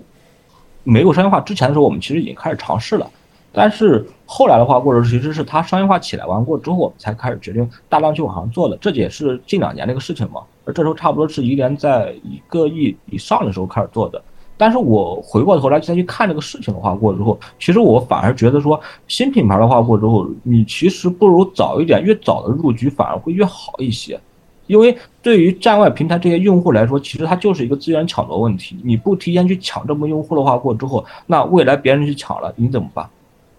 没有商业化之前的时候，我们其实已经开始尝试了。但是后来的话，或者其实是它商业化起来完过之后，我们才开始决定大量去往上做的。这也是近两年的一个事情嘛。而这时候差不多是一年在一个亿以上的时候开始做的。但是我回过头来再去看这个事情的话，过之后，其实我反而觉得说，新品牌的话过之后，你其实不如早一点，越早的入局反而会越好一些。因为对于站外平台这些用户来说，其实它就是一个资源抢夺问题。你不提前去抢这么用户的话过之后，那未来别人去抢了，你怎么办？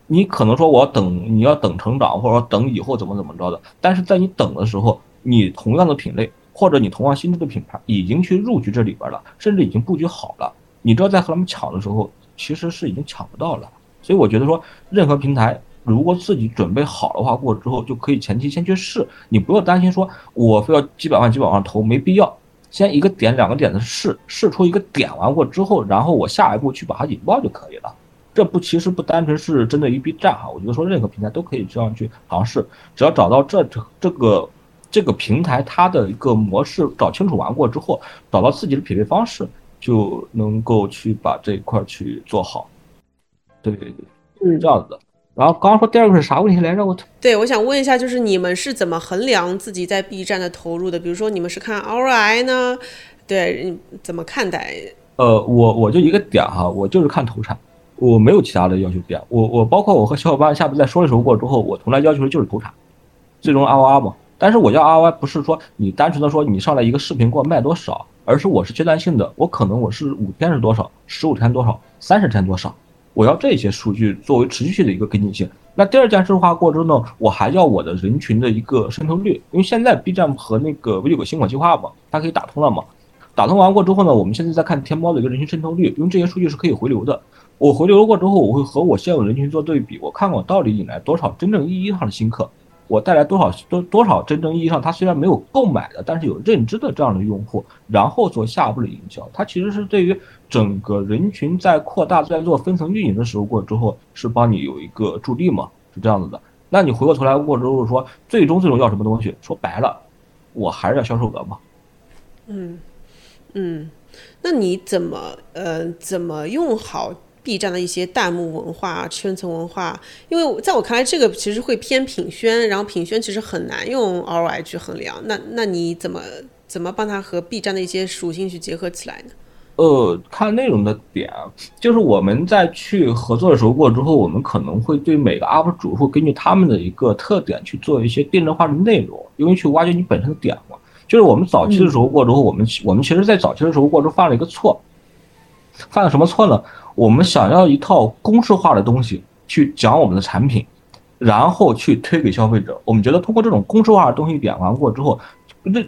你可能说我要等，你要等成长，或者说等以后怎么怎么着的。但是在你等的时候，你同样的品类或者你同样心智的品牌已经去入局这里边了，甚至已经布局好了。你知道在和他们抢的时候，其实是已经抢不到了。所以我觉得说，任何平台如果自己准备好的话，过之后就可以前期先去试。你不要担心说我非要几百万几百万投，没必要。先一个点两个点的试，试出一个点完过之后，然后我下一步去把它引爆就可以了。这不其实不单纯是针对于 B 站哈，我觉得说任何平台都可以这样去尝试，只要找到这这这个这个平台它的一个模式找清楚完过之后，找到自己的匹配方式，就能够去把这一块去做好。对对对，是这样子的。然后刚刚说第二个是啥问题来着？我对，我想问一下，就是你们是怎么衡量自己在 B 站的投入的？比如说你们是看 ROI 呢？对，怎么看待？呃，我我就一个点哈，我就是看投产。我没有其他的要求点，我我包括我和小伙伴下次在说的时候过之后，我从来要求的就是投产，最终 ROI 嘛。但是我要 ROI 不是说你单纯的说你上来一个视频给我卖多少，而是我是阶段性的，我可能我是五天是多少，十五天多少，三十天多少，我要这些数据作为持续性的一个跟进性。那第二件事的话过之后呢，我还要我的人群的一个渗透率，因为现在 B 站和那个不有个新款计划嘛，它可以打通了嘛，打通完过之后呢，我们现在在看天猫的一个人群渗透率，因为这些数据是可以回流的。我回流过之后，我会和我现有人群做对比，我看我到底引来多少真正意义上的新客，我带来多少多多少真正意义上他虽然没有购买的，但是有认知的这样的用户，然后做下一步的营销。它其实是对于整个人群在扩大、在做分层运营的时候过之后，是帮你有一个助力嘛，是这样子的。那你回过头来过之后说，最终最终要什么东西？说白了，我还是要销售额嘛。嗯嗯，那你怎么呃怎么用好？B 站的一些弹幕文化、圈层文化，因为在我看来，这个其实会偏品宣，然后品宣其实很难用 ROI 去衡量。那那你怎么怎么帮他和 B 站的一些属性去结合起来呢？呃，看内容的点，就是我们在去合作的时候过之后，我们可能会对每个 UP 主会根据他们的一个特点去做一些定制化的内容，因为去挖掘你本身的点嘛。就是我们早期的时候过之后，我们我们其实在早期的时候过之后犯了一个错，犯了什么错呢？我们想要一套公式化的东西去讲我们的产品，然后去推给消费者。我们觉得通过这种公式化的东西点完过之后，那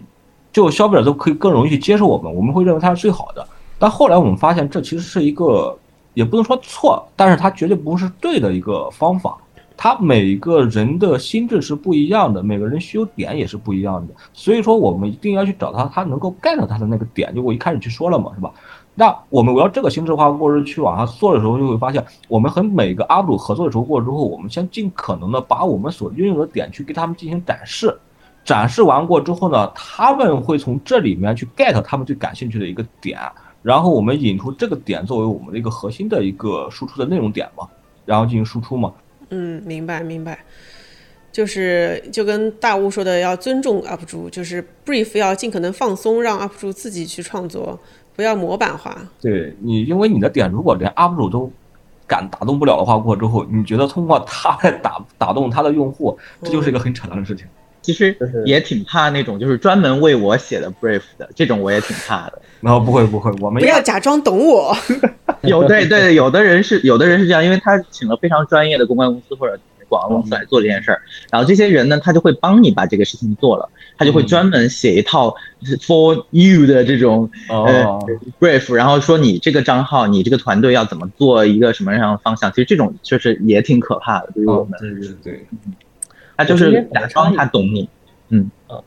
就消费者都可以更容易去接受我们。我们会认为它是最好的。但后来我们发现，这其实是一个也不能说错，但是它绝对不是对的一个方法。它每个人的心智是不一样的，每个人需求点也是不一样的。所以说，我们一定要去找到他能够 get 到他的那个点。就我一开始去说了嘛，是吧？那我们围绕这个心智化过程去往下做的时候，就会发现，我们和每个 UP 主合作的时候过之后，我们先尽可能的把我们所拥有的点去给他们进行展示，展示完过之后呢，他们会从这里面去 get 他们最感兴趣的一个点，然后我们引出这个点作为我们的一个核心的一个输出的内容点嘛，然后进行输出嘛。嗯，明白明白，就是就跟大雾说的，要尊重 UP 主，就是 brief 要尽可能放松，让 UP 主自己去创作。不要模板化。对你，因为你的点如果连 UP 主都敢打动不了的话，过之后，你觉得通过他来打打动他的用户，这就是一个很扯淡的事情。其实也挺怕那种就是专门为我写的 brief 的这种，我也挺怕的。然后不会不会，我们不要假装懂我。有对对，有的人是有的人是这样，因为他请了非常专业的公关公司或者。广告公司来做这件事儿，然后这些人呢，他就会帮你把这个事情做了，他就会专门写一套 for you 的这种呃 brief，然后说你这个账号，你这个团队要怎么做一个什么样的方向。其实这种确实也挺可怕的，对于我们。对对对，他就是假装他懂你。嗯嗯，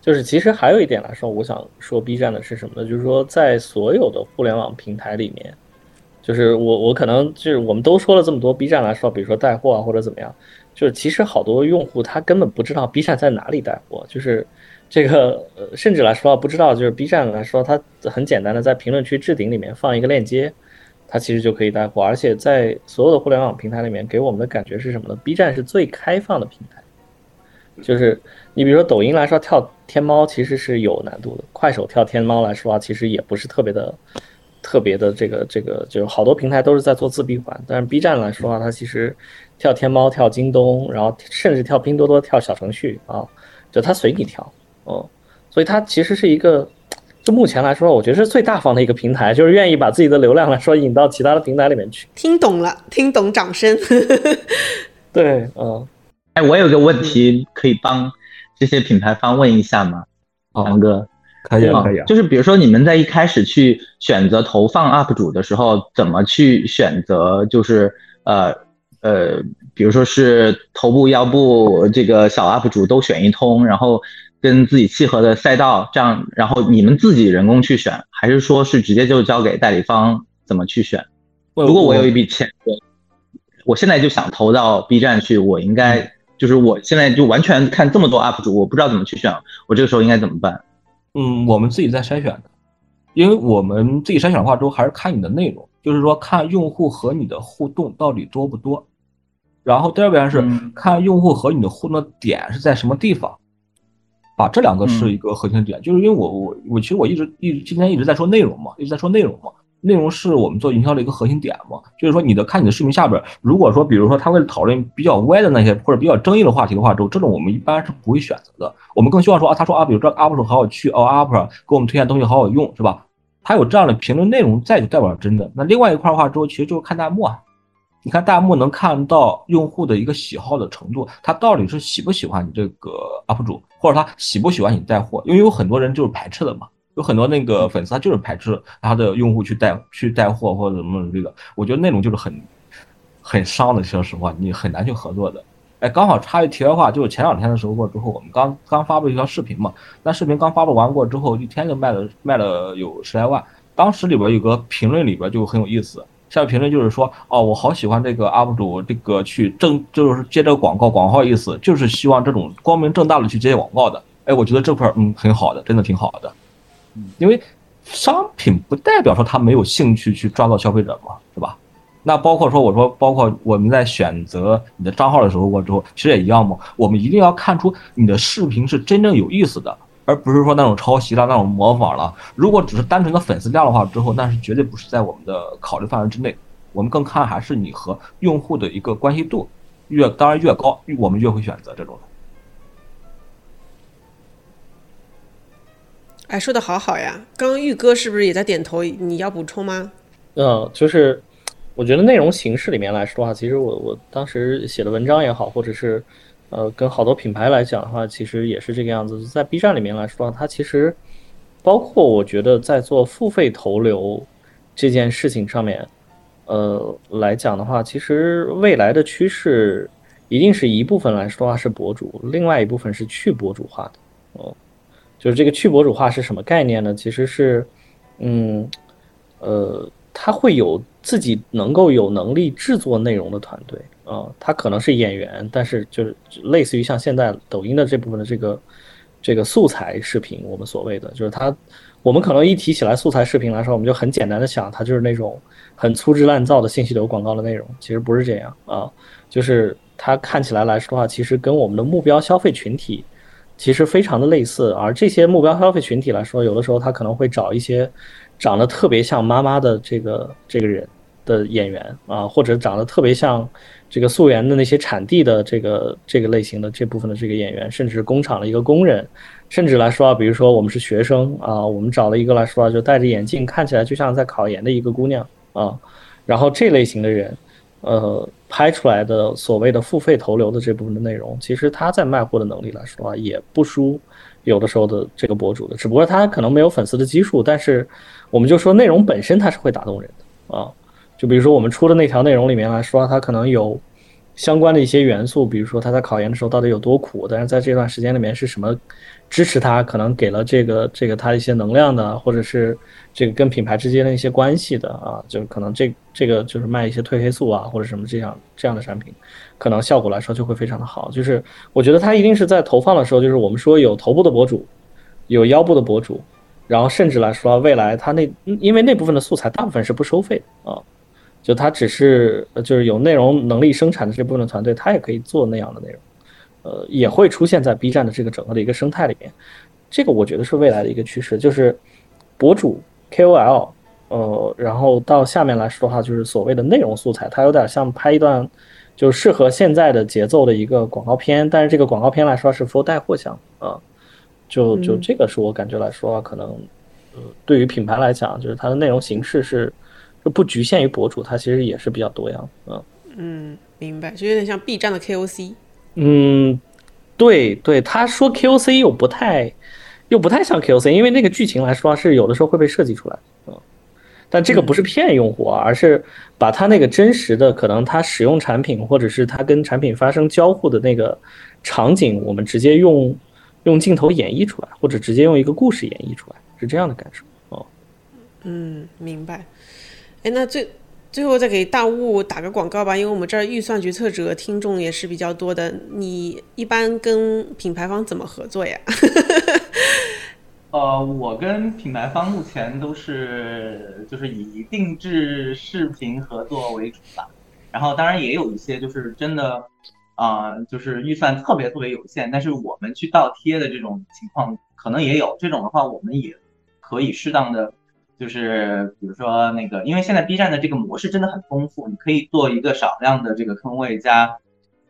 就是其实还有一点来说，我想说 B 站的是什么呢？就是说在所有的互联网平台里面，就是我我可能就是我们都说了这么多 B 站来说，比如说带货啊或者怎么样，就是其实好多用户他根本不知道 B 站在哪里带货，就是这个甚至来说不知道就是 B 站来说，它很简单的在评论区置顶里面放一个链接，它其实就可以带货，而且在所有的互联网平台里面给我们的感觉是什么呢？B 站是最开放的平台，就是你比如说抖音来说跳天猫其实是有难度的，快手跳天猫来说啊，其实也不是特别的。特别的这个这个，就是好多平台都是在做自闭环，但是 B 站来说啊，它其实跳天猫、跳京东，然后甚至跳拼多多、跳小程序啊，就它随你跳哦，所以它其实是一个，就目前来说，我觉得是最大方的一个平台，就是愿意把自己的流量来说引到其他的平台里面去。听懂了，听懂，掌声。对，嗯，哎，我有个问题可以帮这些品牌方问一下吗？王哥。可以啊，可以啊，就是比如说你们在一开始去选择投放 UP 主的时候，怎么去选择？就是呃呃，比如说是头部、腰部这个小 UP 主都选一通，然后跟自己契合的赛道，这样，然后你们自己人工去选，还是说是直接就交给代理方怎么去选？如果我有一笔钱，我我现在就想投到 B 站去，我应该就是我现在就完全看这么多 UP 主，我不知道怎么去选，我这个时候应该怎么办？嗯，我们自己在筛选的，因为我们自己筛选的话，之后还是看你的内容，就是说看用户和你的互动到底多不多，然后第二边是看用户和你的互动的点是在什么地方，把这两个是一个核心点，就是因为我我我其实我一直一直今天一直在说内容嘛，一直在说内容嘛。内容是我们做营销的一个核心点嘛，就是说你的看你的视频下边，如果说比如说他会讨论比较歪的那些或者比较争议的话题的话，之后这种我们一般是不会选择的。我们更希望说啊，他说啊，比如这 UP 主好有趣哦，UP 主给我们推荐东西好好用，是吧？他有这样的评论内容在就代表真的。那另外一块的话之后，其实就是看弹幕啊，你看弹幕能看到用户的一个喜好的程度，他到底是喜不喜欢你这个 UP 主，或者他喜不喜欢你带货？因为有很多人就是排斥的嘛。有很多那个粉丝，他就是排斥他的用户去带去带货或者什么这个，我觉得那种就是很很伤的。说实话，你很难去合作的。哎，刚好插一题的话，就是前两天的时候过之后，我们刚刚发布一条视频嘛，那视频刚发布完过之后，一天就卖了卖了有十来万。当时里边有个评论里边就很有意思，下面评论就是说，哦，我好喜欢这个 UP 主这个去正就是接这个广告，广告意思就是希望这种光明正大的去接广告的。哎，我觉得这块嗯很好的，真的挺好的。因为商品不代表说他没有兴趣去抓到消费者嘛，是吧？那包括说我说，包括我们在选择你的账号的时候，过之后其实也一样嘛。我们一定要看出你的视频是真正有意思的，而不是说那种抄袭了、那种模仿了。如果只是单纯的粉丝量的话，之后那是绝对不是在我们的考虑范围之内。我们更看还是你和用户的一个关系度，越当然越高，我们越会选择这种。哎，说的好好呀！刚刚玉哥是不是也在点头？你要补充吗？嗯，就是我觉得内容形式里面来说的话，其实我我当时写的文章也好，或者是呃跟好多品牌来讲的话，其实也是这个样子。在 B 站里面来说的话，它其实包括我觉得在做付费投流这件事情上面，呃来讲的话，其实未来的趋势一定是一部分来说的话是博主，另外一部分是去博主化的哦。就是这个去博主化是什么概念呢？其实是，嗯，呃，他会有自己能够有能力制作内容的团队啊，他可能是演员，但是就是类似于像现在抖音的这部分的这个这个素材视频，我们所谓的就是他，我们可能一提起来素材视频来说，我们就很简单的想，它就是那种很粗制滥造的信息流广告的内容，其实不是这样啊，就是它看起来来说的话，其实跟我们的目标消费群体。其实非常的类似，而这些目标消费群体来说，有的时候他可能会找一些长得特别像妈妈的这个这个人的演员啊，或者长得特别像这个溯源的那些产地的这个这个类型的这部分的这个演员，甚至是工厂的一个工人，甚至来说啊，比如说我们是学生啊，我们找了一个来说啊，就戴着眼镜，看起来就像在考研的一个姑娘啊，然后这类型的人。呃，拍出来的所谓的付费投流的这部分的内容，其实他在卖货的能力来说的话，也不输有的时候的这个博主的，只不过他可能没有粉丝的基数，但是我们就说内容本身它是会打动人的啊。就比如说我们出的那条内容里面来说，它可能有相关的一些元素，比如说他在考研的时候到底有多苦，但是在这段时间里面是什么支持他，可能给了这个这个他一些能量的，或者是这个跟品牌之间的一些关系的啊，就是可能这这个就是卖一些褪黑素啊或者什么这样这样的产品，可能效果来说就会非常的好。就是我觉得他一定是在投放的时候，就是我们说有头部的博主，有腰部的博主，然后甚至来说未来他那因为那部分的素材大部分是不收费的啊。就它只是就是有内容能力生产的这部分的团队，它也可以做那样的内容，呃，也会出现在 B 站的这个整个的一个生态里面。这个我觉得是未来的一个趋势，就是博主 KOL，呃，然后到下面来说的话，就是所谓的内容素材，它有点像拍一段就适合现在的节奏的一个广告片，但是这个广告片来说是 for 带货向啊，就就这个是我感觉来说，可能呃对于品牌来讲，就是它的内容形式是。就不局限于博主，它其实也是比较多样，嗯嗯，明白，就有点像 B 站的 KOC，嗯，对对，他说 KOC 又不太又不太像 KOC，因为那个剧情来说是有的时候会被设计出来，嗯，但这个不是骗用户啊，而是把他那个真实的可能他使用产品或者是他跟产品发生交互的那个场景，我们直接用用镜头演绎出来，或者直接用一个故事演绎出来，是这样的感受，哦，嗯，明白。哎，那最最后再给大雾打个广告吧，因为我们这儿预算决策者听众也是比较多的。你一般跟品牌方怎么合作呀？呃，我跟品牌方目前都是就是以定制视频合作为主吧。然后当然也有一些就是真的啊，就是预算特别特别有限，但是我们去倒贴的这种情况可能也有。这种的话，我们也可以适当的。就是比如说那个，因为现在 B 站的这个模式真的很丰富，你可以做一个少量的这个坑位加，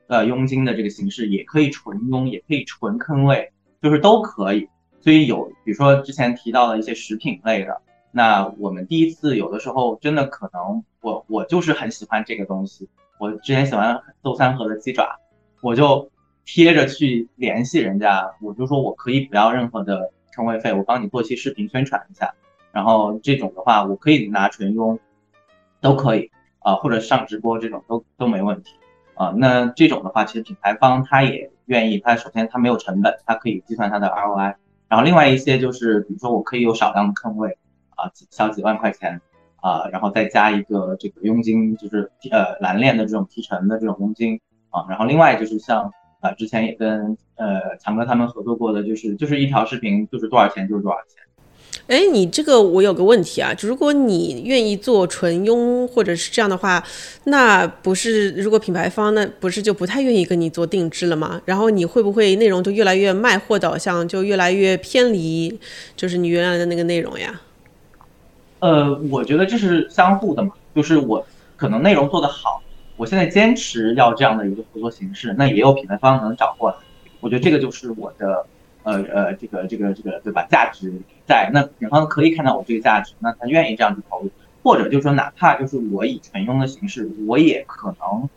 呃佣金的这个形式，也可以纯佣，也可以纯坑位，就是都可以。所以有比如说之前提到的一些食品类的，那我们第一次有的时候真的可能我我就是很喜欢这个东西，我之前喜欢豆三合的鸡爪，我就贴着去联系人家，我就说我可以不要任何的坑位费，我帮你做期视频宣传一下。然后这种的话，我可以拿纯佣，都可以啊，或者上直播这种都都没问题啊。那这种的话，其实品牌方他也愿意，他首先他没有成本，他可以计算他的 ROI。然后另外一些就是，比如说我可以有少量的坑位啊，小几万块钱啊，然后再加一个这个佣金，就是呃蓝链的这种提成的这种佣金啊。然后另外就是像啊之前也跟呃强哥他们合作过的，就是就是一条视频就是多少钱就是多少钱。哎，你这个我有个问题啊，就如果你愿意做纯佣或者是这样的话，那不是如果品牌方那不是就不太愿意跟你做定制了吗？然后你会不会内容就越来越卖货导向，就越来越偏离就是你原来的那个内容呀？呃，我觉得这是相互的嘛，就是我可能内容做得好，我现在坚持要这样的一个合作形式，那也有品牌方能找过来，我觉得这个就是我的。呃呃，这个这个这个对吧？价值在那，品方可以看到我这个价值，那他愿意这样去投入，或者就是说，哪怕就是我以纯佣的形式，我也可能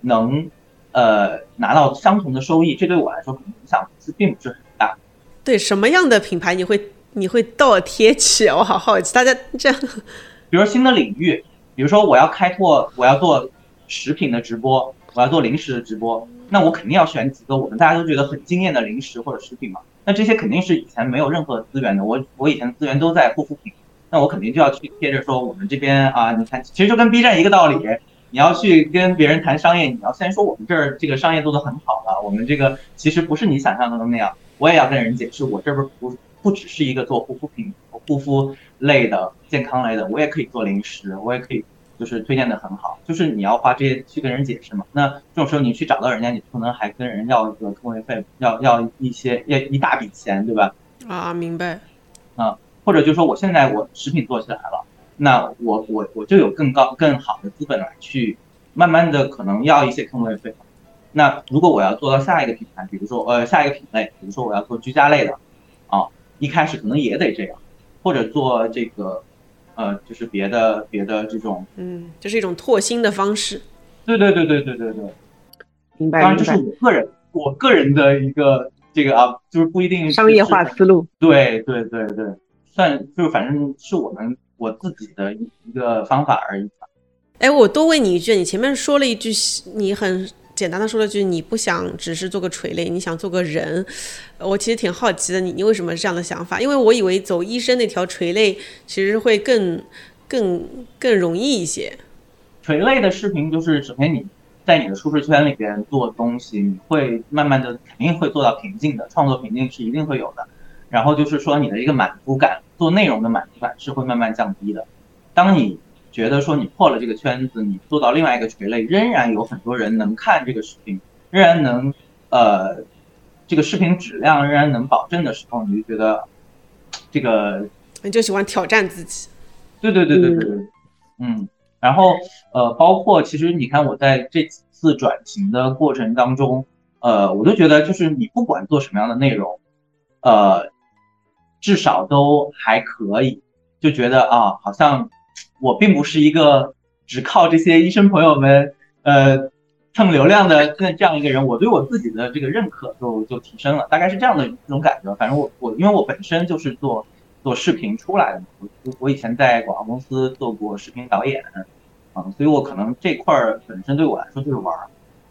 能呃拿到相同的收益，这对我来说可能影响是并不是很大。对什么样的品牌你会你会倒贴起？我好好奇，大家这样，比如新的领域，比如说我要开拓，我要做食品的直播，我要做零食的直播，那我肯定要选几个我们大家都觉得很惊艳的零食或者食品嘛。那这些肯定是以前没有任何资源的，我我以前资源都在护肤品，那我肯定就要去贴着说我们这边啊，你看，其实就跟 B 站一个道理，你要去跟别人谈商业，你要先说我们这儿这个商业做得很好了，我们这个其实不是你想象中的那样，我也要跟人解释，我这不不不只是一个做护肤品、护肤类的、健康类的，我也可以做零食，我也可以。就是推荐的很好，就是你要花这些去跟人解释嘛。那这种时候你去找到人家，你不能还跟人要一个坑位费，要要一些要一大笔钱，对吧？啊，明白。啊，或者就说我现在我食品做起来了，那我我我就有更高更好的资本来去慢慢的可能要一些坑位费。那如果我要做到下一个品牌，比如说呃下一个品类，比如说我要做居家类的，啊，一开始可能也得这样，或者做这个。呃，就是别的别的这种，嗯，就是一种拓新的方式。对对对对对对对，明白。当然，这是我个人我个人的一个这个啊，就是不一定商业化思路。对对对对，算就是反正是我们我自己的一一个方法而已。哎，我多问你一句，你前面说了一句你很简单的说了句，你不想只是做个垂类，你想做个人。我其实挺好奇的，你你为什么这样的想法？因为我以为走医生那条垂类其实会更更更容易一些。垂类的视频就是首先你在你的舒适圈里边做东西，你会慢慢的肯定会做到瓶颈的，创作瓶颈是一定会有的。然后就是说你的一个满足感，做内容的满足感是会慢慢降低的。当你觉得说你破了这个圈子，你做到另外一个垂类，仍然有很多人能看这个视频，仍然能呃这个视频质量仍然能保证的时候，你就觉得这个你就喜欢挑战自己。对对对对对对，嗯。然后呃，包括其实你看我在这几次转型的过程当中，呃，我就觉得就是你不管做什么样的内容，呃，至少都还可以，就觉得啊，好像我并不是一个只靠这些医生朋友们呃蹭流量的这这样一个人，我对我自己的这个认可就就提升了，大概是这样的这种感觉。反正我我因为我本身就是做。做视频出来的，我我以前在广告公司做过视频导演，啊，所以我可能这块儿本身对我来说就是玩儿，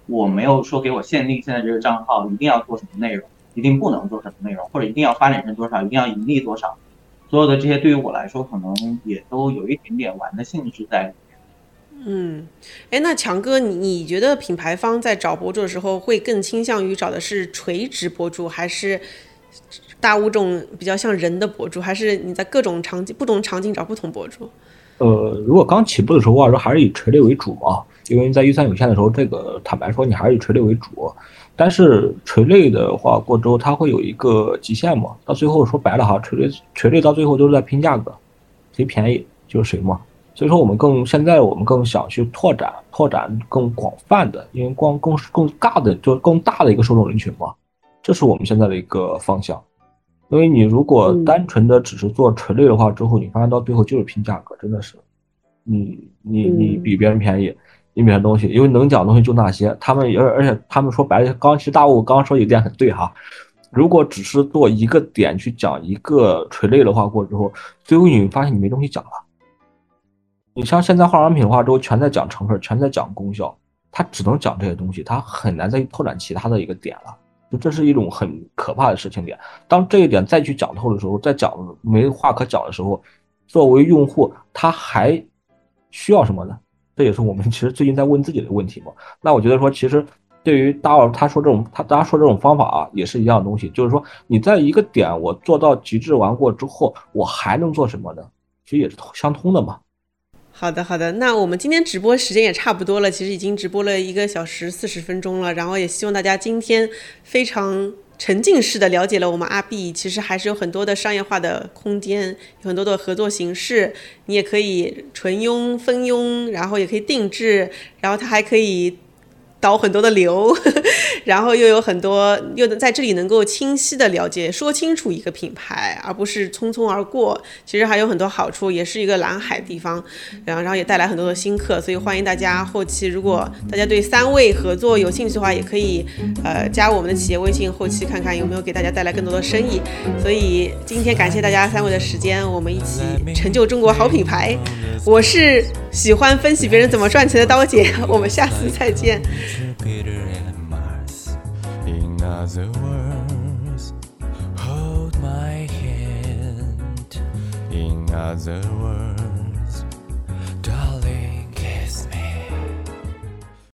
我没有说给我限定现在这个账号一定要做什么内容，一定不能做什么内容，或者一定要发展成多少，一定要盈利多少，所有的这些对于我来说可能也都有一点点玩的性质在里面。嗯，哎，那强哥，你你觉得品牌方在找博主的时候会更倾向于找的是垂直博主，还是？大物种比较像人的博主，还是你在各种场景、不同场景找不同博主？呃，如果刚起步的时候，我说还是以垂类为主嘛，因为在预算有限的时候，这个坦白说，你还是以垂类为主。但是垂类的话过之后，它会有一个极限嘛，到最后说白了哈，垂类垂类到最后都是在拼价格，谁便宜就是谁嘛。所以说我们更现在我们更想去拓展拓展更广泛的，因为光更更大的就更大的一个受众人群嘛，这是我们现在的一个方向。因为你如果单纯的只是做垂类的话，之后你发现到最后就是拼价格，真的是，你你你比别人便宜，里面的东西，因为能讲的东西就那些，他们而而且他们说白了，刚其实大雾刚说一点很对哈，如果只是做一个点去讲一个垂类的话过之后，最后你发现你没东西讲了。你像现在化妆品的话，都全在讲成分，全在讲功效，他只能讲这些东西，他很难再拓展其他的一个点了。就这是一种很可怕的事情点。当这一点再去讲透的时候，再讲没话可讲的时候，作为用户他还需要什么呢？这也是我们其实最近在问自己的问题嘛。那我觉得说，其实对于大佬他说这种他大家说这种方法啊，也是一样的东西，就是说你在一个点我做到极致完过之后，我还能做什么呢？其实也是相通的嘛。好的，好的，那我们今天直播时间也差不多了，其实已经直播了一个小时四十分钟了，然后也希望大家今天非常沉浸式的了解了我们阿 B，其实还是有很多的商业化的空间，有很多的合作形式，你也可以纯佣、分佣，然后也可以定制，然后它还可以。导很多的流，然后又有很多，又能在这里能够清晰的了解、说清楚一个品牌，而不是匆匆而过。其实还有很多好处，也是一个蓝海地方，然后然后也带来很多的新客，所以欢迎大家后期如果大家对三位合作有兴趣的话，也可以呃加我们的企业微信，后期看看有没有给大家带来更多的生意。所以今天感谢大家三位的时间，我们一起成就中国好品牌。我是喜欢分析别人怎么赚钱的刀姐，我们下次再见。Jupiter and Mars. In other words, hold my hand. In other words,